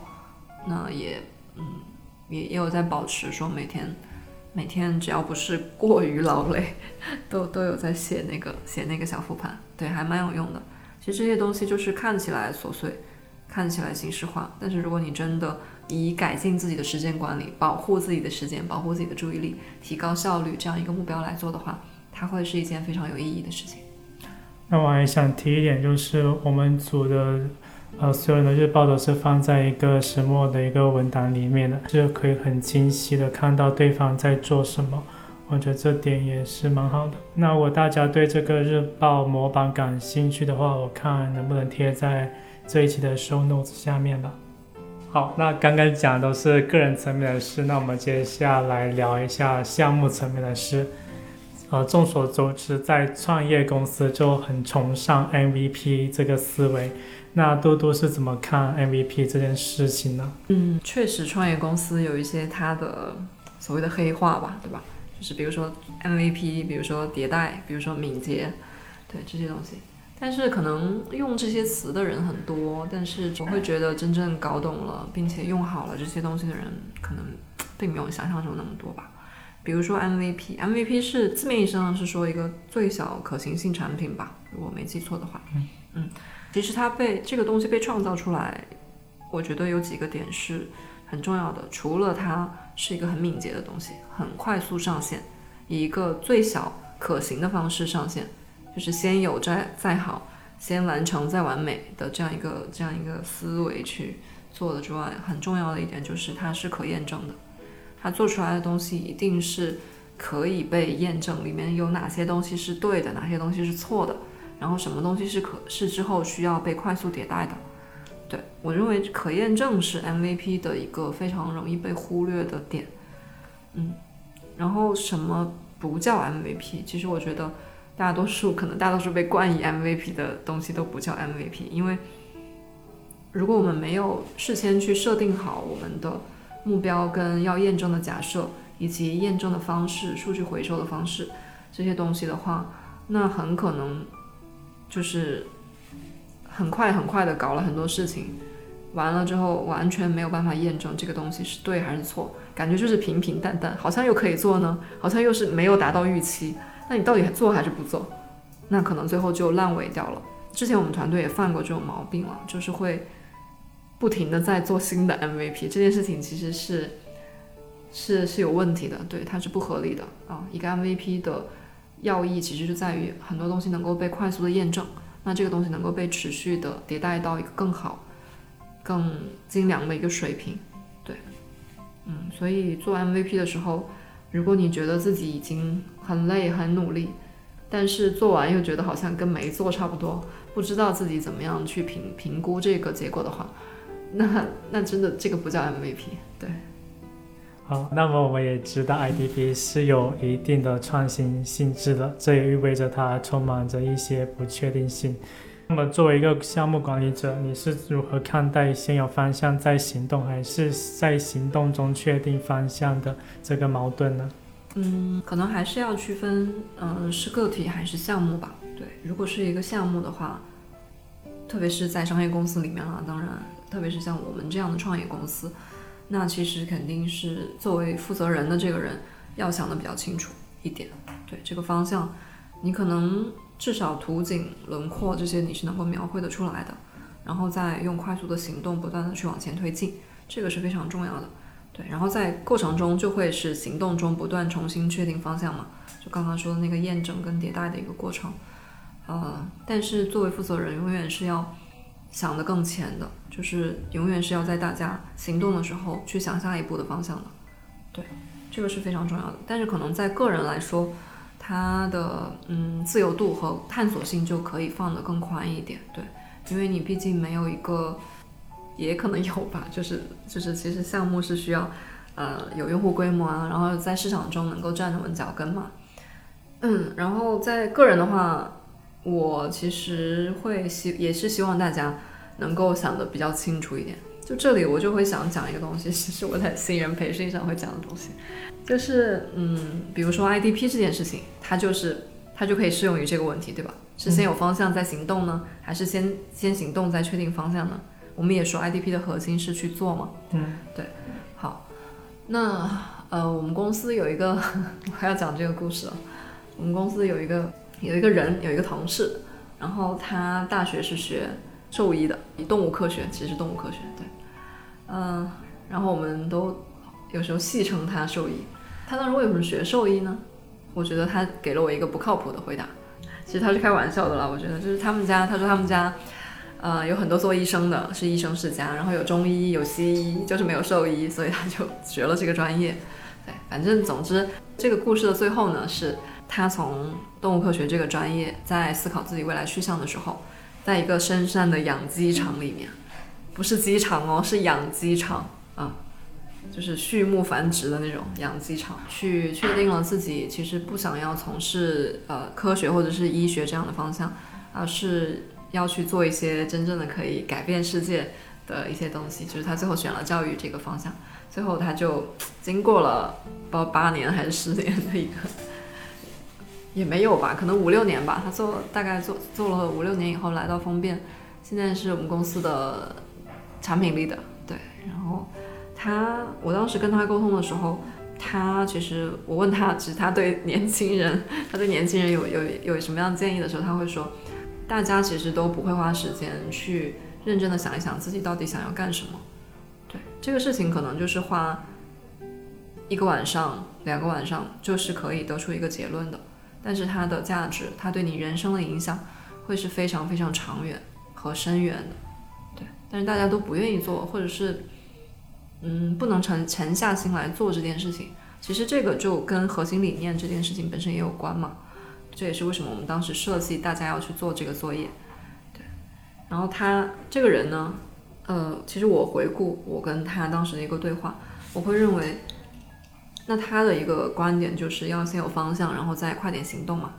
那也嗯也也有在保持说每天每天只要不是过于劳累，<laughs> 都都有在写那个写那个小复盘，对，还蛮有用的。其实这些东西就是看起来琐碎，看起来形式化，但是如果你真的以改进自己的时间管理、保护自己的时间、保护自己的注意力、提高效率这样一个目标来做的话，它会是一件非常有意义的事情。那我还想提一点，就是我们组的呃所有的日报都是放在一个石墨的一个文档里面的，就可以很清晰的看到对方在做什么。我觉得这点也是蛮好的。那如果大家对这个日报模板感兴趣的话，我看能不能贴在这一期的 show notes 下面吧。好，那刚刚讲都是个人层面的事，那我们接下来聊一下项目层面的事。呃，众所周知，在创业公司就很崇尚 MVP 这个思维。那多多是怎么看 MVP 这件事情呢？嗯，确实，创业公司有一些它的所谓的黑话吧，对吧？就是比如说 MVP，比如说迭代，比如说敏捷，对这些东西。但是可能用这些词的人很多，但是我会觉得真正搞懂了并且用好了这些东西的人，可能并没有想象中那么多吧。比如说 MVP，MVP 是字面意义上是说一个最小可行性产品吧，如果没记错的话。嗯嗯，其实它被这个东西被创造出来，我觉得有几个点是很重要的。除了它是一个很敏捷的东西，很快速上线，以一个最小可行的方式上线，就是先有再再好，先完成再完美的这样一个这样一个思维去做的之外，很重要的一点就是它是可验证的，它做出来的东西一定是可以被验证，里面有哪些东西是对的，哪些东西是错的，然后什么东西是可是之后需要被快速迭代的。对我认为可验证是 MVP 的一个非常容易被忽略的点，嗯，然后什么不叫 MVP？其实我觉得大多数可能大多数被冠以 MVP 的东西都不叫 MVP，因为如果我们没有事先去设定好我们的目标跟要验证的假设以及验证的方式、数据回收的方式这些东西的话，那很可能就是。很快很快的搞了很多事情，完了之后完全没有办法验证这个东西是对还是错，感觉就是平平淡淡，好像又可以做呢，好像又是没有达到预期。那你到底做还是不做？那可能最后就烂尾掉了。之前我们团队也犯过这种毛病了，就是会不停的在做新的 MVP，这件事情其实是是是有问题的，对，它是不合理的啊。一个 MVP 的要义其实就在于很多东西能够被快速的验证。那这个东西能够被持续的迭代到一个更好、更精良的一个水平，对，嗯，所以做 MVP 的时候，如果你觉得自己已经很累、很努力，但是做完又觉得好像跟没做差不多，不知道自己怎么样去评评估这个结果的话，那那真的这个不叫 MVP，对。好，那么我们也知道 IDP 是有一定的创新性质的，这也意味着它充满着一些不确定性。那么作为一个项目管理者，你是如何看待先有方向再行动，还是在行动中确定方向的这个矛盾呢？嗯，可能还是要区分，嗯，是个体还是项目吧。对，如果是一个项目的话，特别是在商业公司里面啊，当然，特别是像我们这样的创业公司。那其实肯定是作为负责人的这个人要想的比较清楚一点，对这个方向，你可能至少图景、轮廓这些你是能够描绘得出来的，然后再用快速的行动不断的去往前推进，这个是非常重要的，对，然后在过程中就会是行动中不断重新确定方向嘛，就刚刚说的那个验证跟迭代的一个过程，呃，但是作为负责人永远是要。想的更前的，就是永远是要在大家行动的时候去想下一步的方向的，对，这个是非常重要的。但是可能在个人来说，他的嗯自由度和探索性就可以放得更宽一点，对，因为你毕竟没有一个，也可能有吧，<laughs> 就是就是其实项目是需要呃有用户规模啊，然后在市场中能够站得稳脚跟嘛，嗯，然后在个人的话。我其实会希也是希望大家能够想的比较清楚一点。就这里我就会想讲一个东西，<laughs> 其实我在新人培训上会讲的东西，就是嗯，比如说 IDP 这件事情，它就是它就可以适用于这个问题，对吧？是先有方向再行动呢，还是先先行动再确定方向呢？我们也说 IDP 的核心是去做嘛，嗯，对。好，那呃，我们公司有一个，<laughs> 我还要讲这个故事了。我们公司有一个有一个人有一个同事，然后他大学是学兽医的，以动物科学，其实是动物科学，对，嗯，然后我们都有时候戏称他兽医。他当时为什么学兽医呢？我觉得他给了我一个不靠谱的回答。其实他是开玩笑的啦，我觉得就是他们家，他说他们家，呃，有很多做医生的，是医生世家，然后有中医，有西医，就是没有兽医，所以他就学了这个专业。对，反正总之，这个故事的最后呢，是他从动物科学这个专业，在思考自己未来去向的时候，在一个深山的养鸡场里面，不是鸡场哦，是养鸡场啊。就是畜牧繁殖的那种养鸡场，去确定了自己其实不想要从事呃科学或者是医学这样的方向，而是要去做一些真正的可以改变世界的一些东西。就是他最后选了教育这个方向，最后他就经过了不知道八年还是十年的一个，也没有吧，可能五六年吧。他做大概做做了五六年以后来到丰变，现在是我们公司的产品力的，对，然后。他，我当时跟他沟通的时候，他其实我问他，其实他对年轻人，他对年轻人有有有什么样建议的时候，他会说，大家其实都不会花时间去认真的想一想自己到底想要干什么。对这个事情，可能就是花一个晚上、两个晚上就是可以得出一个结论的，但是它的价值，它对你人生的影响会是非常非常长远和深远的。对，但是大家都不愿意做，或者是。嗯，不能沉沉下心来做这件事情，其实这个就跟核心理念这件事情本身也有关嘛。这也是为什么我们当时设计大家要去做这个作业。对，然后他这个人呢，呃，其实我回顾我跟他当时的一个对话，我会认为，那他的一个观点就是要先有方向，然后再快点行动嘛。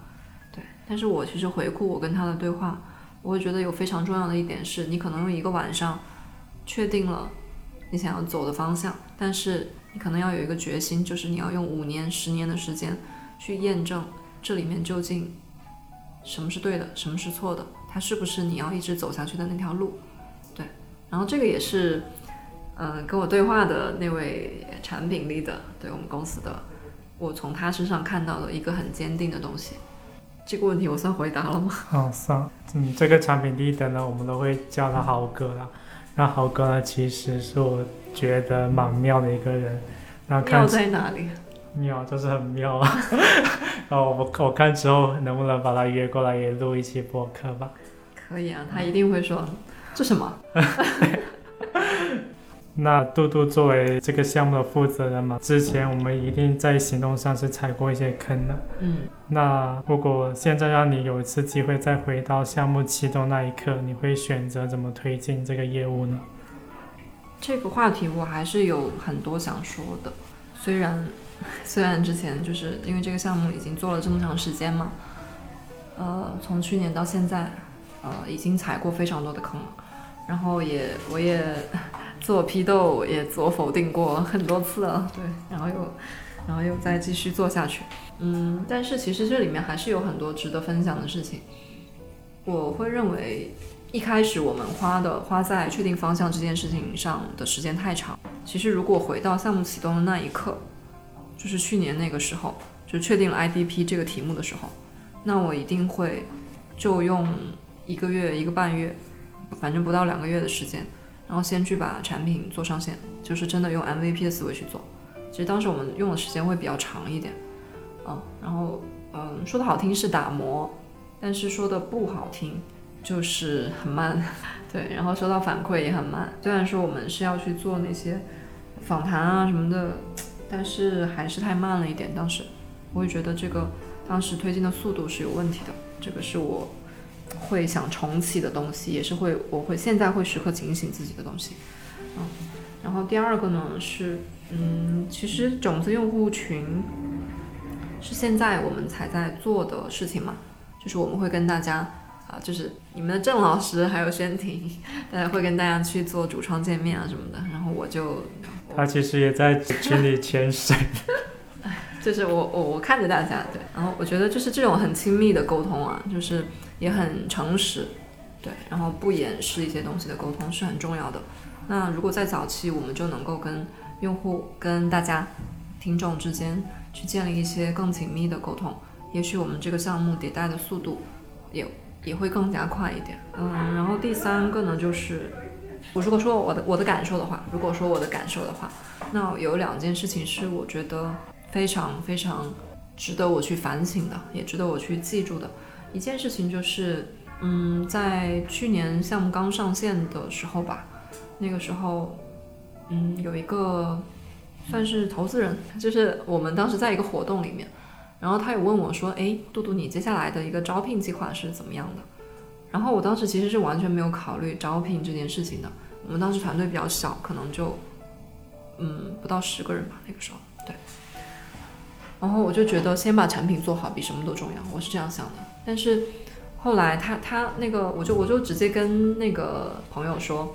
对，但是我其实回顾我跟他的对话，我会觉得有非常重要的一点是，你可能用一个晚上确定了。你想要走的方向，但是你可能要有一个决心，就是你要用五年、十年的时间去验证这里面究竟什么是对的，什么是错的，它是不是你要一直走下去的那条路？对，然后这个也是，嗯，跟我对话的那位产品力的，对我们公司的，我从他身上看到了一个很坚定的东西。这个问题我算回答了吗？<laughs> 哦，算。嗯，这个产品力的呢，我们都会叫他豪哥了。那豪哥呢，其实是我觉得蛮妙的一个人。那妙在哪里？<laughs> 妙就是很妙啊！然 <laughs> 后我我看之后能不能把他约过来也录一期播客吧？可以啊，他一定会说这什么。那杜杜作为这个项目的负责人嘛，之前我们一定在行动上是踩过一些坑的。嗯。那如果现在让你有一次机会再回到项目启动那一刻，你会选择怎么推进这个业务呢？这个话题我还是有很多想说的。虽然 <laughs> 虽然之前就是因为这个项目已经做了这么长时间嘛，呃，从去年到现在，呃，已经踩过非常多的坑了，然后也我也。自我批斗也自我否定过很多次了，对，然后又，然后又再继续做下去，嗯，但是其实这里面还是有很多值得分享的事情。我会认为一开始我们花的花在确定方向这件事情上的时间太长。其实如果回到项目启动的那一刻，就是去年那个时候，就确定了 IDP 这个题目的时候，那我一定会就用一个月一个半月，反正不到两个月的时间。然后先去把产品做上线，就是真的用 MVP 的思维去做。其实当时我们用的时间会比较长一点，嗯，然后嗯，说的好听是打磨，但是说的不好听就是很慢，<laughs> 对。然后收到反馈也很慢。虽然说我们是要去做那些访谈啊什么的，但是还是太慢了一点。当时我也觉得这个当时推进的速度是有问题的，这个是我。会想重启的东西，也是会，我会现在会时刻警醒自己的东西，嗯，然后第二个呢是，嗯，其实种子用户群是现在我们才在做的事情嘛，就是我们会跟大家啊，就是你们的郑老师还有宣婷，大家会跟大家去做主创见面啊什么的，然后我就他其实也在群里潜水。<laughs> <laughs> 就是我我我看着大家，对，然后我觉得就是这种很亲密的沟通啊，就是也很诚实，对，然后不掩饰一些东西的沟通是很重要的。那如果在早期我们就能够跟用户、跟大家、听众之间去建立一些更紧密的沟通，也许我们这个项目迭代的速度也也会更加快一点。嗯，然后第三个呢，就是我如果说我的我的感受的话，如果说我的感受的话，那有两件事情是我觉得非常非常值得我去反省的，也值得我去记住的。一件事情就是，嗯，在去年项目刚上线的时候吧。那个时候，嗯，有一个算是投资人，就是我们当时在一个活动里面，然后他有问我说：“哎，杜杜，你接下来的一个招聘计划是怎么样的？”然后我当时其实是完全没有考虑招聘这件事情的。我们当时团队比较小，可能就嗯不到十个人吧，那个时候对。然后我就觉得先把产品做好比什么都重要，我是这样想的。但是后来他他那个，我就我就直接跟那个朋友说。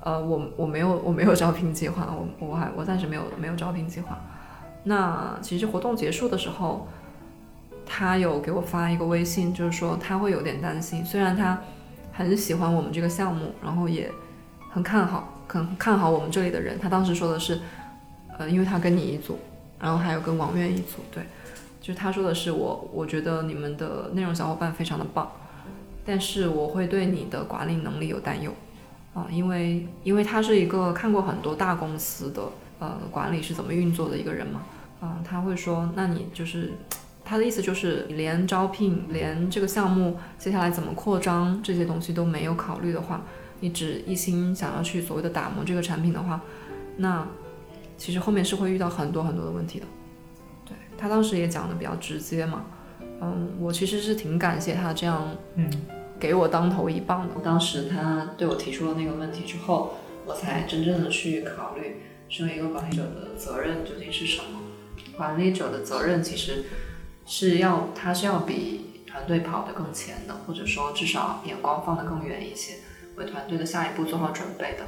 呃，我我没有我没有招聘计划，我我还我暂时没有没有招聘计划。那其实活动结束的时候，他有给我发一个微信，就是说他会有点担心，虽然他很喜欢我们这个项目，然后也很看好，很看好我们这里的人。他当时说的是，呃，因为他跟你一组，然后还有跟王悦一组，对，就他说的是我我觉得你们的内容小伙伴非常的棒，但是我会对你的管理能力有担忧。啊，因为因为他是一个看过很多大公司的呃管理是怎么运作的一个人嘛，啊，他会说，那你就是他的意思就是连招聘连这个项目接下来怎么扩张这些东西都没有考虑的话，你只一心想要去所谓的打磨这个产品的话，那其实后面是会遇到很多很多的问题的。对他当时也讲的比较直接嘛，嗯，我其实是挺感谢他这样，嗯。给我当头一棒的。当时他对我提出了那个问题之后，我才真正的去考虑，身为一个管理者的责任究竟是什么。管理者的责任其实是要，他是要比团队跑得更前的，或者说至少眼光放得更远一些，为团队的下一步做好准备的。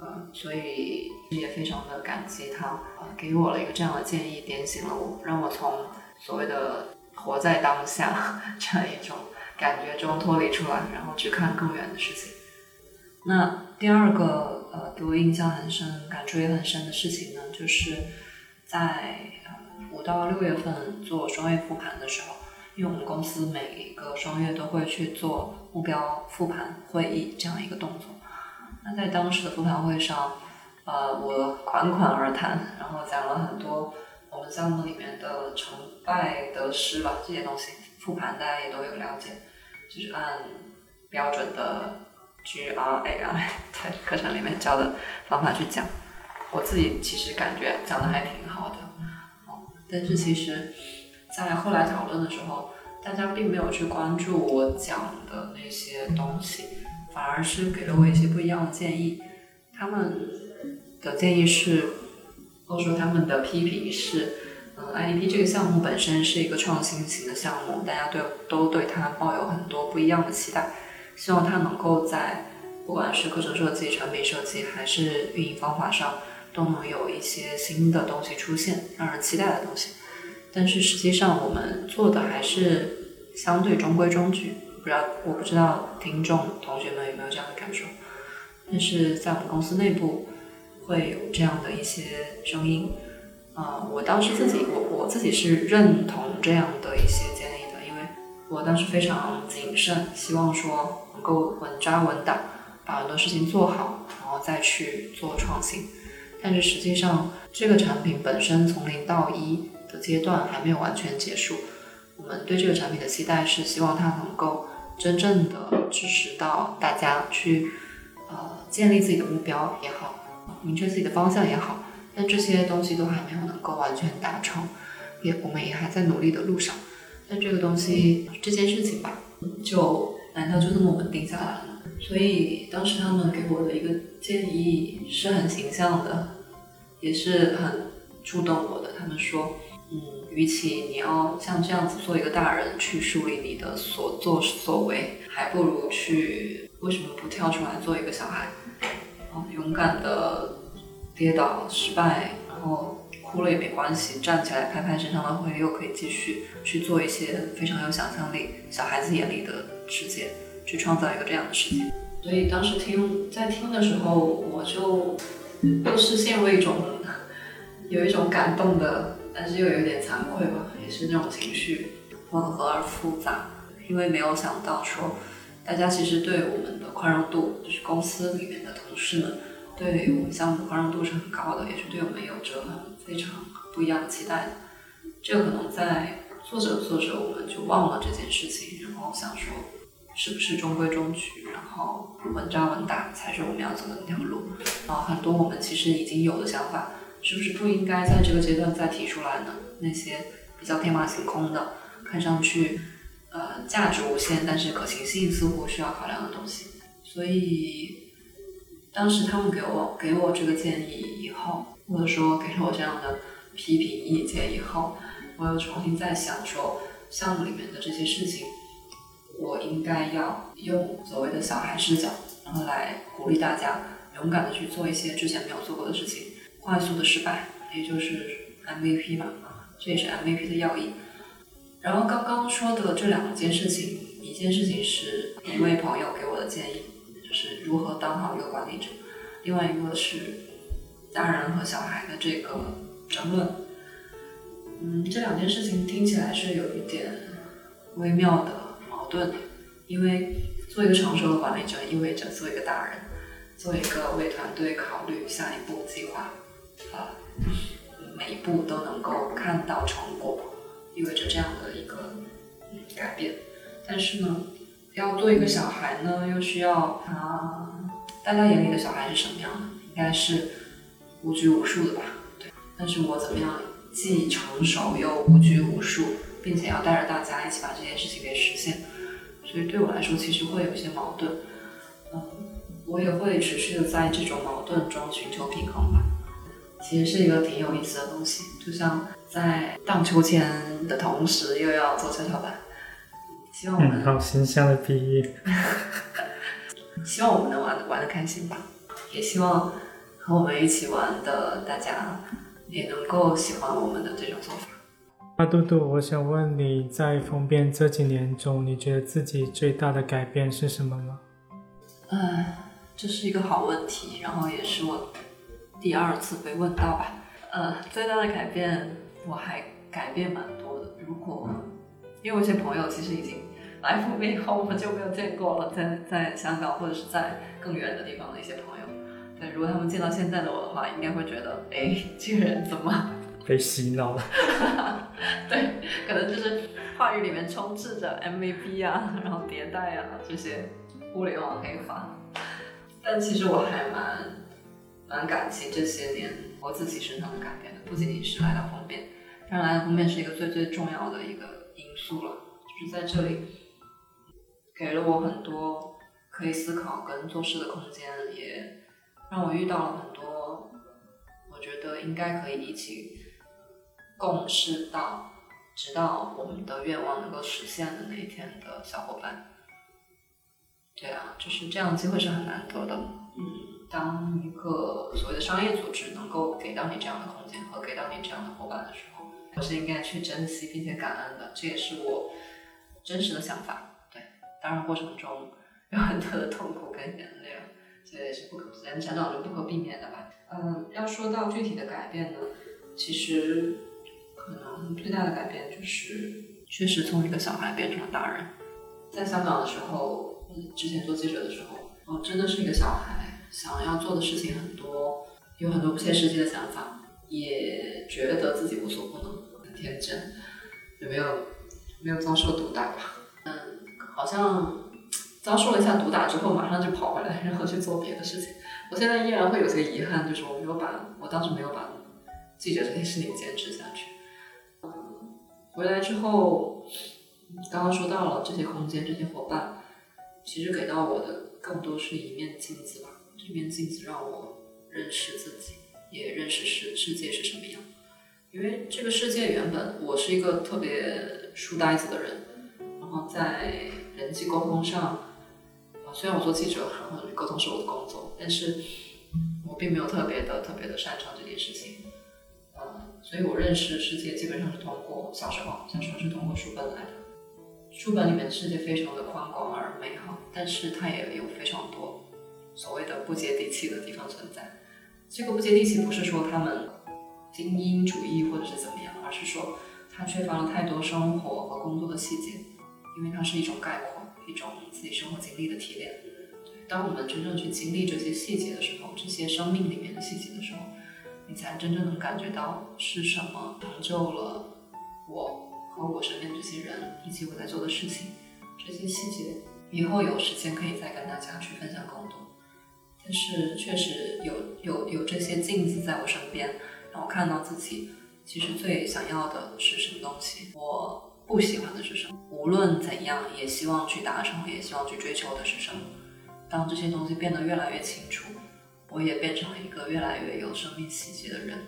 呃，所以也非常的感激他，呃，给我了一个这样的建议，点醒了我，让我从所谓的活在当下这样一种。感觉中脱离出来，然后去看更远的事情。那第二个呃，给我印象很深、感触也很深的事情呢，就是在呃五到六月份做双月复盘的时候，因为我们公司每一个双月都会去做目标复盘会议这样一个动作。那在当时的复盘会上，呃，我款款而谈，然后讲了很多我们项目里面的成败得失吧，这些东西复盘大家也都有了解。就是按标准的 G R A 在课程里面教的方法去讲，我自己其实感觉讲的还挺好的，哦，但是其实，在后来讨论的时候，大家并没有去关注我讲的那些东西，反而是给了我一些不一样的建议。他们的建议是，或者说他们的批评是。嗯 IDP 这个项目本身是一个创新型的项目，大家对都对它抱有很多不一样的期待，希望它能够在不管是课程设计、产品设计还是运营方法上，都能有一些新的东西出现，让人期待的东西。但是实际上我们做的还是相对中规中矩，不知道我不知道听众同学们有没有这样的感受？但是在我们公司内部会有这样的一些声音。啊，我当时自己，我我自己是认同这样的一些建议的，因为我当时非常谨慎，希望说能够稳扎稳打，把很多事情做好，然后再去做创新。但是实际上，这个产品本身从零到一的阶段还没有完全结束。我们对这个产品的期待是希望它能够真正的支持到大家去，呃，建立自己的目标也好，明确自己的方向也好。但这些东西都还没有能够完全达成，也我们也还在努力的路上。但这个东西这件事情吧，就难道就这么稳定下来了吗？所以当时他们给我的一个建议是很形象的，也是很触动我的。他们说，与其你要像这样子做一个大人去梳理你的所作所为，还不如去为什么不跳出来做一个小孩，啊，勇敢的。跌倒、失败，然后哭了也没关系，站起来拍拍身上的灰，又可以继续去做一些非常有想象力、小孩子眼里的世界，去创造一个这样的世界。所以当时听在听的时候，我就又是陷入一种有一种感动的，但是又有点惭愧吧，也是那种情绪混合而复杂，因为没有想到说，大家其实对我们的宽容度，就是公司里面的同事们对我们项目的宽容度是很高的，也是对我们有着很非常不一样的期待的。这可能在做着做着，我们就忘了这件事情，然后想说。是不是中规中矩，然后稳扎稳打才是我们要走的那条路？然后很多我们其实已经有的想法，是不是不应该在这个阶段再提出来呢？那些比较天马行空的，看上去呃价值无限，但是可行性似乎需要考量的东西。所以当时他们给我给我这个建议以后，或者说给了我这样的批评意见以后，我又重新在想说项目里面的这些事情。我应该要用所谓的小孩视角，然后来鼓励大家勇敢的去做一些之前没有做过的事情，快速的失败，也就是 MVP 嘛，这也是 MVP 的要义。然后刚刚说的这两件事情，一件事情是一位朋友给我的建议，就是如何当好一个管理者；，另外一个是大人和小孩的这个争论。嗯，这两件事情听起来是有一点微妙的矛。盾，因为做一个成熟的管理者，意味着做一个大人，做一个为团队考虑下一步计划，啊，每一步都能够看到成果，意味着这样的一个改变。但是呢，要做一个小孩呢，又需要啊，大家眼里的小孩是什么样的？应该是无拘无束的吧？对。但是我怎么样既成熟又无拘无束，并且要带着大家一起把这件事情给实现？所以对我来说，其实会有一些矛盾，嗯，我也会持续的在这种矛盾中寻求平衡吧。其实是一个挺有意思的东西，就像在荡秋千的同时，又要做跷跷板。希望我们好形象的比喻。<laughs> 希望我们能玩玩的开心吧，也希望和我们一起玩的大家也能够喜欢我们的这种做法。阿杜杜，我想问你在封边这几年中，你觉得自己最大的改变是什么吗？嗯，这是一个好问题，然后也是我第二次被问到吧。呃，最大的改变，我还改变蛮多的。如果因为我一些朋友其实已经来封编以后，我们就没有见过了，在在香港或者是在更远的地方的一些朋友。对，如果他们见到现在的我的话，应该会觉得，哎，这个人怎么？<laughs> 被洗脑了，对，可能就是话语里面充斥着 MVP 啊，然后迭代啊这些互联网黑话。但其实我还蛮蛮感激这些年我自己身上的改变的，不仅仅是来到封面，当然来到封面是一个最最重要的一个因素了，就是在这里给了我很多可以思考跟做事的空间，也让我遇到了很多我觉得应该可以一起。共事到，直到我们的愿望能够实现的那一天的小伙伴，对啊，就是这样机会是很难得的。嗯，当一个所谓的商业组织能够给到你这样的空间和给到你这样的伙伴的时候，我是应该去珍惜并且感恩的。这也是我真实的想法。对，当然过程中有很多的痛苦跟眼泪，这也是不可人成长中不可避免的吧。嗯，要说到具体的改变呢，其实。可能最大的改变就是，确实从一个小孩变成了大人。在香港的时候，之前做记者的时候，我真的是一个小孩，想要做的事情很多，有很多不切实际的想法，也觉得自己无所不能，很天真。有没有没有遭受毒打吧？嗯，好像遭受了一下毒打之后，马上就跑回来，然后去做别的事情。我现在依然会有些遗憾，就是我没有把我当时没有把记者这件事情坚持下去。回来之后，刚刚说到了这些空间、这些伙伴，其实给到我的更多是一面镜子吧。一面镜子让我认识自己，也认识世世界是什么样。因为这个世界原本我是一个特别书呆子的人，然后在人际沟通上，啊，虽然我做记者，然后沟通是我的工作，但是我并没有特别的、特别的擅长这件事情。嗯。所以我认识世界基本上是通过小时候，小时候是通过书本来的。书本里面的世界非常的宽广而美好，但是它也有非常多所谓的不接地气的地方存在。这个不接地气不是说他们精英主义或者是怎么样，而是说它缺乏了太多生活和工作的细节，因为它是一种概括，一种自己生活经历的提炼。当我们真正去经历这些细节的时候，这些生命里面的细节的时候，你才真正能感觉到是什么成就了我和我身边这些人以及我在做的事情。这些细节以后有时间可以再跟大家去分享更多。但是确实有有有这些镜子在我身边，让我看到自己其实最想要的是什么东西，我不喜欢的是什么。无论怎样，也希望去达成，也希望去追求的是什么。当这些东西变得越来越清楚，我也变成了一个越来越有生命气息的人。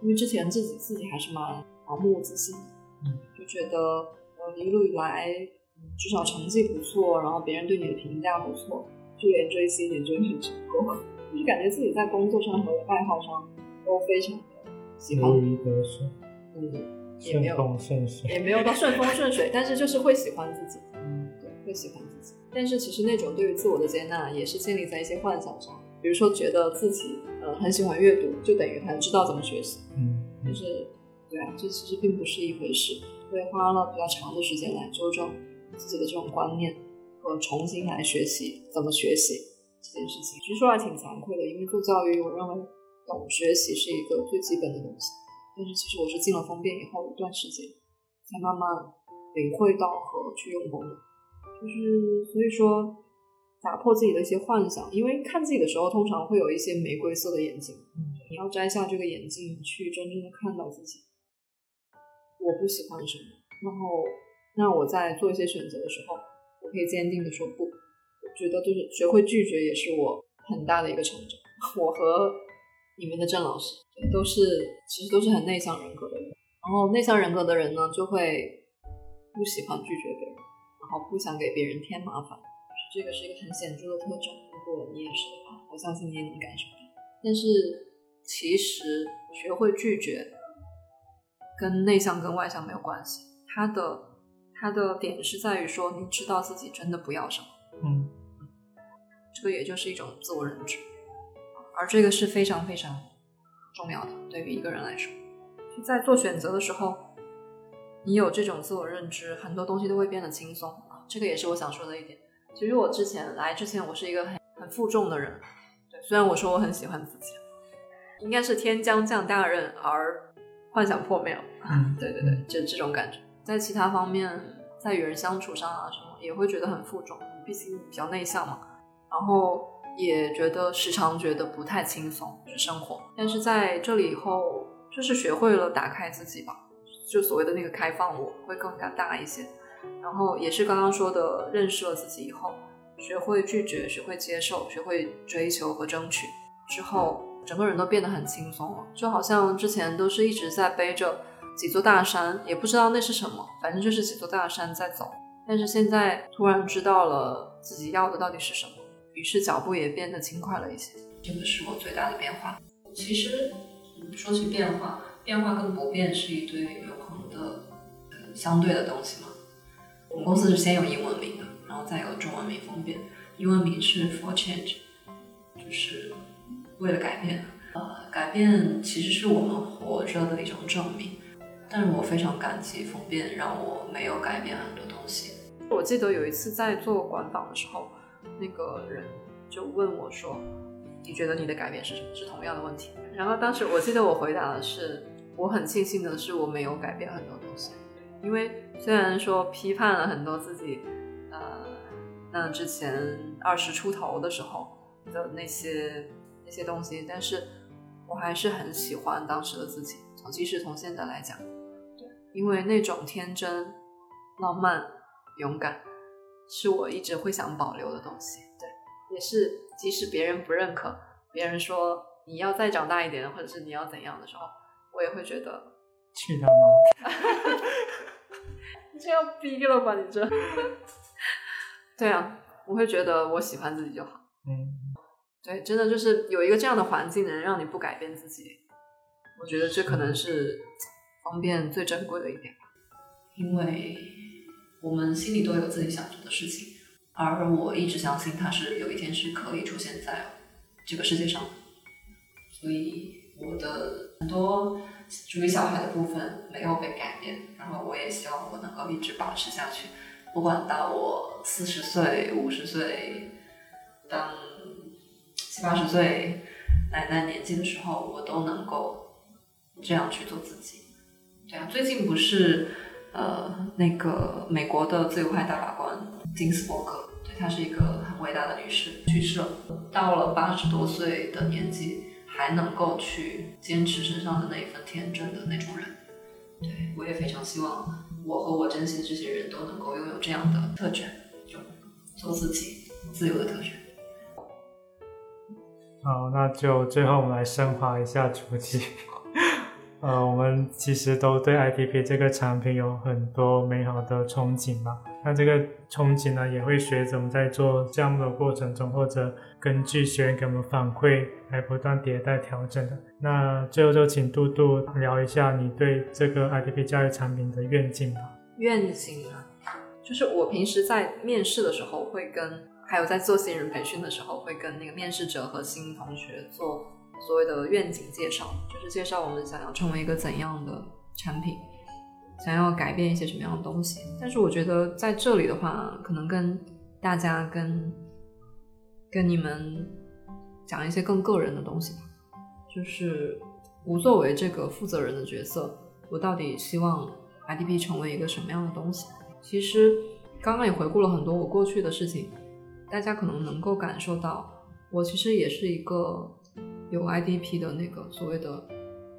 因为之前自己自己还是蛮盲目自信，就觉得呃一路以来至少成绩不错，然后别人对你的评价不错，就连追星也追很成功，就是感觉自己在工作上和爱好上都非常的喜欢。顺风顺水。也没有到顺风顺水，但是就是会喜欢自己，嗯，对，会喜欢自己。但是其实那种对于自我的接纳，也是建立在一些幻想上，比如说觉得自己呃很喜欢阅读，就等于很知道怎么学习，嗯，就是对啊，这其实并不是一回事。我也花了比较长的时间来纠正自己的这种观念，和重新来学习怎么学习这件事情。其实说来挺惭愧的，因为做教育，我认为懂学习是一个最基本的东西。但是其实我是进了封变以后一段时间，才慢慢领会到和去用功的。就是所以说，打破自己的一些幻想，因为看自己的时候，通常会有一些玫瑰色的眼镜，你要摘下这个眼镜，去真正的看到自己。我不喜欢什么，然后那我在做一些选择的时候，可以坚定的说不。我觉得就是学会拒绝，也是我很大的一个成长。<laughs> 我和你们的郑老师都是，其实都是很内向人格的人。然后内向人格的人呢，就会不喜欢拒绝别人。然后不想给别人添麻烦，这个是一个很显著的特征。如果你也是的话，我相信你也能感受到。但是其实学会拒绝跟内向跟外向没有关系，它的它的点是在于说你知道自己真的不要什么，嗯，这个也就是一种自我认知，而这个是非常非常重要的，对于一个人来说，在做选择的时候。你有这种自我认知，很多东西都会变得轻松啊。这个也是我想说的一点。其实我之前来之前，我是一个很很负重的人。对，虽然我说我很喜欢自己，应该是天将降大任而幻想破灭了。嗯，对对对，就这种感觉。在其他方面，在与人相处上啊什么，也会觉得很负重。毕竟比较内向嘛，然后也觉得时常觉得不太轻松，就是生活。但是在这里以后，就是学会了打开自己吧。就所谓的那个开放，我会更加大一些。然后也是刚刚说的，认识了自己以后，学会拒绝，学会接受，学会追求和争取之后，整个人都变得很轻松了。就好像之前都是一直在背着几座大山，也不知道那是什么，反正就是几座大山在走。但是现在突然知道了自己要的到底是什么，于是脚步也变得轻快了一些。这个是我最大的变化。其实说起变化。变化跟不变是一堆永恒的、相对的东西嘛。我们公司是先有英文名的，然后再有中文名封变。英文名是 For Change，就是为了改变。呃，改变其实是我们活着的一种证明。但是我非常感激封变，让我没有改变很多东西。我记得有一次在做管访的时候，那个人就问我说：“你觉得你的改变是什么？”是同样的问题。然后当时我记得我回答的是。我很庆幸的是，我没有改变很多东西，因为虽然说批判了很多自己，呃，那之前二十出头的时候的那些那些东西，但是我还是很喜欢当时的自己，从即使从现在来讲，因为那种天真、浪漫、勇敢，是我一直会想保留的东西，对，也是即使别人不认可，别人说你要再长大一点，或者是你要怎样的时候。我也会觉得，去他妈！你这要逼了吧？你这，<laughs> 对啊，我会觉得我喜欢自己就好。嗯，对，真的就是有一个这样的环境，能让你不改变自己，我觉得这可能是方便最珍贵的一点吧，因为我们心里都有自己想做的事情，而我一直相信它是有一天是可以出现在这个世界上的，所以我的很多属于小孩的部分没有被改变，然后我也希望我能够一直保持下去，不管到我四十岁、五十岁，当七八十岁奶奶年纪的时候，我都能够这样去做自己。最近不是呃那个美国的自由派大法官金斯伯格，对，她是一个很伟大的女士，去世了，到了八十多岁的年纪还能够去坚持身上的那一份天真的那种人。对我也非常希望我和我珍惜的这些人都能够拥有这样的特权，就做自己自由的特权。好，那就最后我们来升华一下主题。<laughs> 呃，我们其实都对 I T P 这个产品有很多美好的憧憬嘛。那这个憧憬呢，也会随着我们在做项目的过程中，或者根据学员给我们反馈来不断迭代调整的。那最后就请杜杜聊一下你对这个 IDP 教育产品的愿景吧。愿景啊，就是我平时在面试的时候会跟，还有在做新人培训的时候会跟那个面试者和新同学做。所谓的愿景介绍，就是介绍我们想要成为一个怎样的产品，想要改变一些什么样的东西。但是我觉得在这里的话，可能跟大家跟跟你们讲一些更个人的东西吧。就是我作为这个负责人的角色，我到底希望 IDP 成为一个什么样的东西？其实刚刚也回顾了很多我过去的事情，大家可能能够感受到，我其实也是一个。有 IDP 的那个所谓的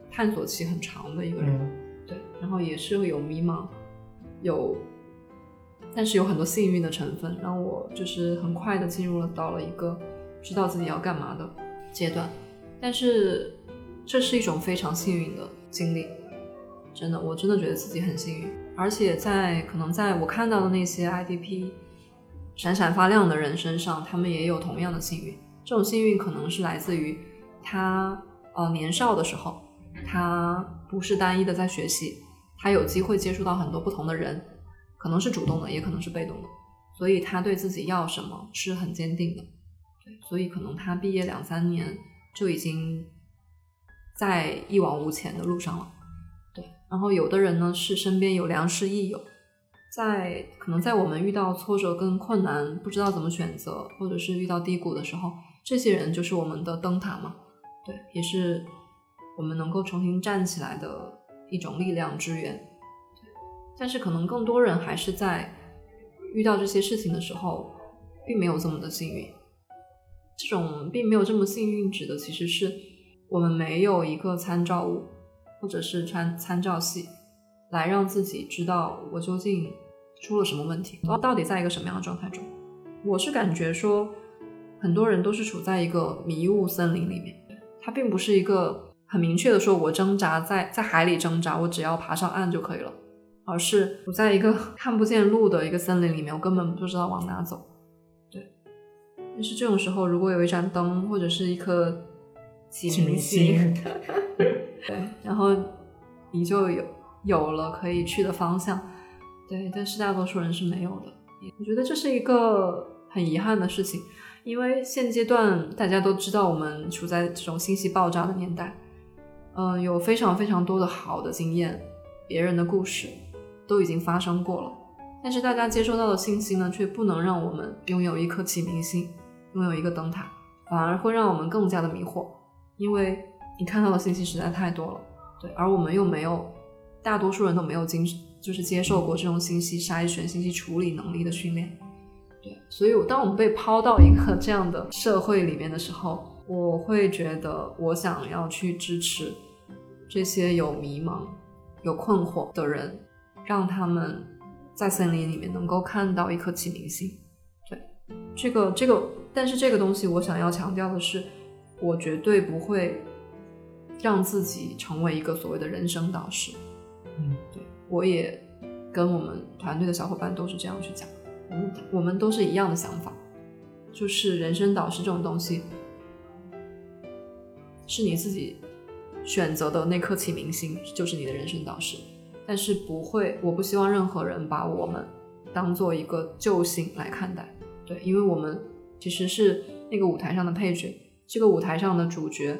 探索期很长的一个人，对，然后也是会有迷茫，有，但是有很多幸运的成分，让我就是很快的进入了到了一个知道自己要干嘛的阶段，但是这是一种非常幸运的经历，真的，我真的觉得自己很幸运，而且在可能在我看到的那些 IDP 闪闪发亮的人身上，他们也有同样的幸运，这种幸运可能是来自于。他呃年少的时候，他不是单一的在学习，他有机会接触到很多不同的人，可能是主动的，也可能是被动的，所以他对自己要什么是很坚定的。对，所以可能他毕业两三年就已经在一往无前的路上了。对，然后有的人呢是身边有良师益友，在可能在我们遇到挫折跟困难，不知道怎么选择，或者是遇到低谷的时候，这些人就是我们的灯塔嘛。对，也是我们能够重新站起来的一种力量之源。但是可能更多人还是在遇到这些事情的时候，并没有这么的幸运。这种并没有这么幸运，指的其实是我们没有一个参照物，或者是参参照系，来让自己知道我究竟出了什么问题，我到底在一个什么样的状态中。我是感觉说，很多人都是处在一个迷雾森林里面。它并不是一个很明确的说，我挣扎在在海里挣扎，我只要爬上岸就可以了，而是我在一个 <laughs> 看不见路的一个森林里面，我根本不知道往哪走。对，但是这种时候，如果有一盏灯或者是一颗启明星，<laughs> 对，然后你就有有了可以去的方向。对，但是大多数人是没有的。我觉得这是一个很遗憾的事情。因为现阶段大家都知道，我们处在这种信息爆炸的年代，嗯，有非常非常多的好的经验，别人的故事都已经发生过了，但是大家接收到的信息呢，却不能让我们拥有一颗启明星，拥有一个灯塔，反而会让我们更加的迷惑，因为你看到的信息实在太多了，对，而我们又没有，大多数人都没有经，就是接受过这种信息筛选、信息处理能力的训练。对，所以，我当我们被抛到一个这样的社会里面的时候，我会觉得，我想要去支持这些有迷茫、有困惑的人，让他们在森林里面能够看到一颗启明星。对，这个，这个，但是这个东西，我想要强调的是，我绝对不会让自己成为一个所谓的人生导师。嗯，对，我也跟我们团队的小伙伴都是这样去讲。我们我们都是一样的想法，就是人生导师这种东西，是你自己选择的那颗启明星就是你的人生导师，但是不会，我不希望任何人把我们当做一个救星来看待，对，因为我们其实是那个舞台上的配角，这个舞台上的主角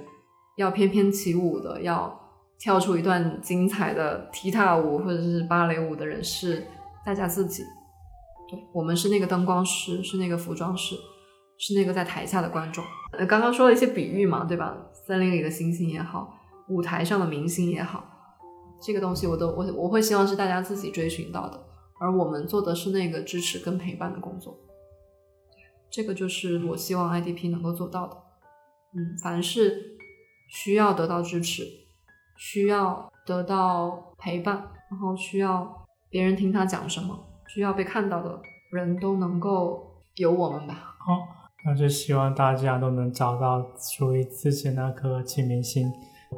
要翩翩起舞的，要跳出一段精彩的踢踏舞或者是芭蕾舞的人是大家自己，我们是那个灯光师，是那个服装师。是那个在台下的观众。呃，刚刚说了一些比喻嘛，对吧？森林里的星星也好，舞台上的明星也好，这个东西我都我我会希望是大家自己追寻到的，而我们做的是那个支持跟陪伴的工作。这个就是我希望 IDP 能够做到的。嗯，凡是需要得到支持、需要得到陪伴，然后需要别人听他讲什么、需要被看到的人都能够有我们吧。好。那就希望大家都能找到属于自己那颗启明星，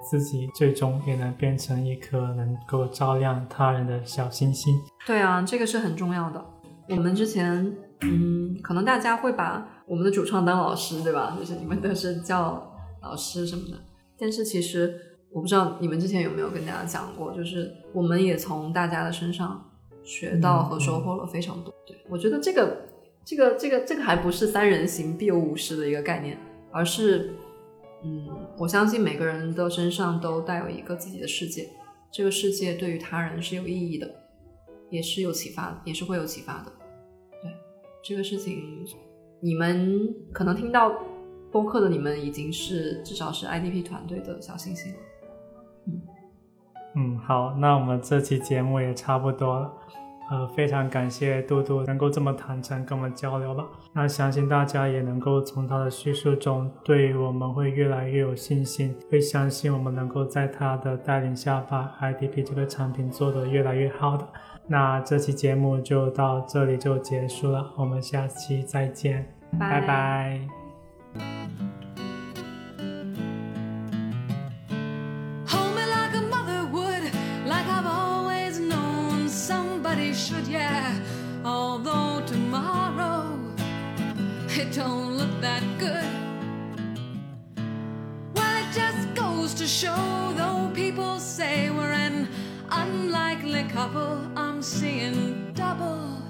自己最终也能变成一颗能够照亮他人的小星星。对啊，这个是很重要的。我们之前，嗯，可能大家会把我们的主创当老师，对吧？就是你们都是叫老师什么的。但是其实我不知道你们之前有没有跟大家讲过，就是我们也从大家的身上学到和收获了非常多。对我觉得这个。这个这个这个还不是三人行必有武士的一个概念，而是，嗯，我相信每个人的身上都带有一个自己的世界，这个世界对于他人是有意义的，也是有启发，也是会有启发的。对这个事情，你们可能听到播客的你们已经是至少是 IDP 团队的小星星了。嗯嗯，好，那我们这期节目也差不多了。呃，非常感谢杜杜能够这么坦诚跟我们交流吧。那相信大家也能够从他的叙述中，对我们会越来越有信心，会相信我们能够在他的带领下，把 IDP 这个产品做得越来越好的。那这期节目就到这里就结束了，我们下期再见，拜拜。Should, yeah. Although tomorrow it don't look that good. Well, it just goes to show, though people say we're an unlikely couple, I'm seeing double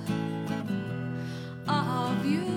of you.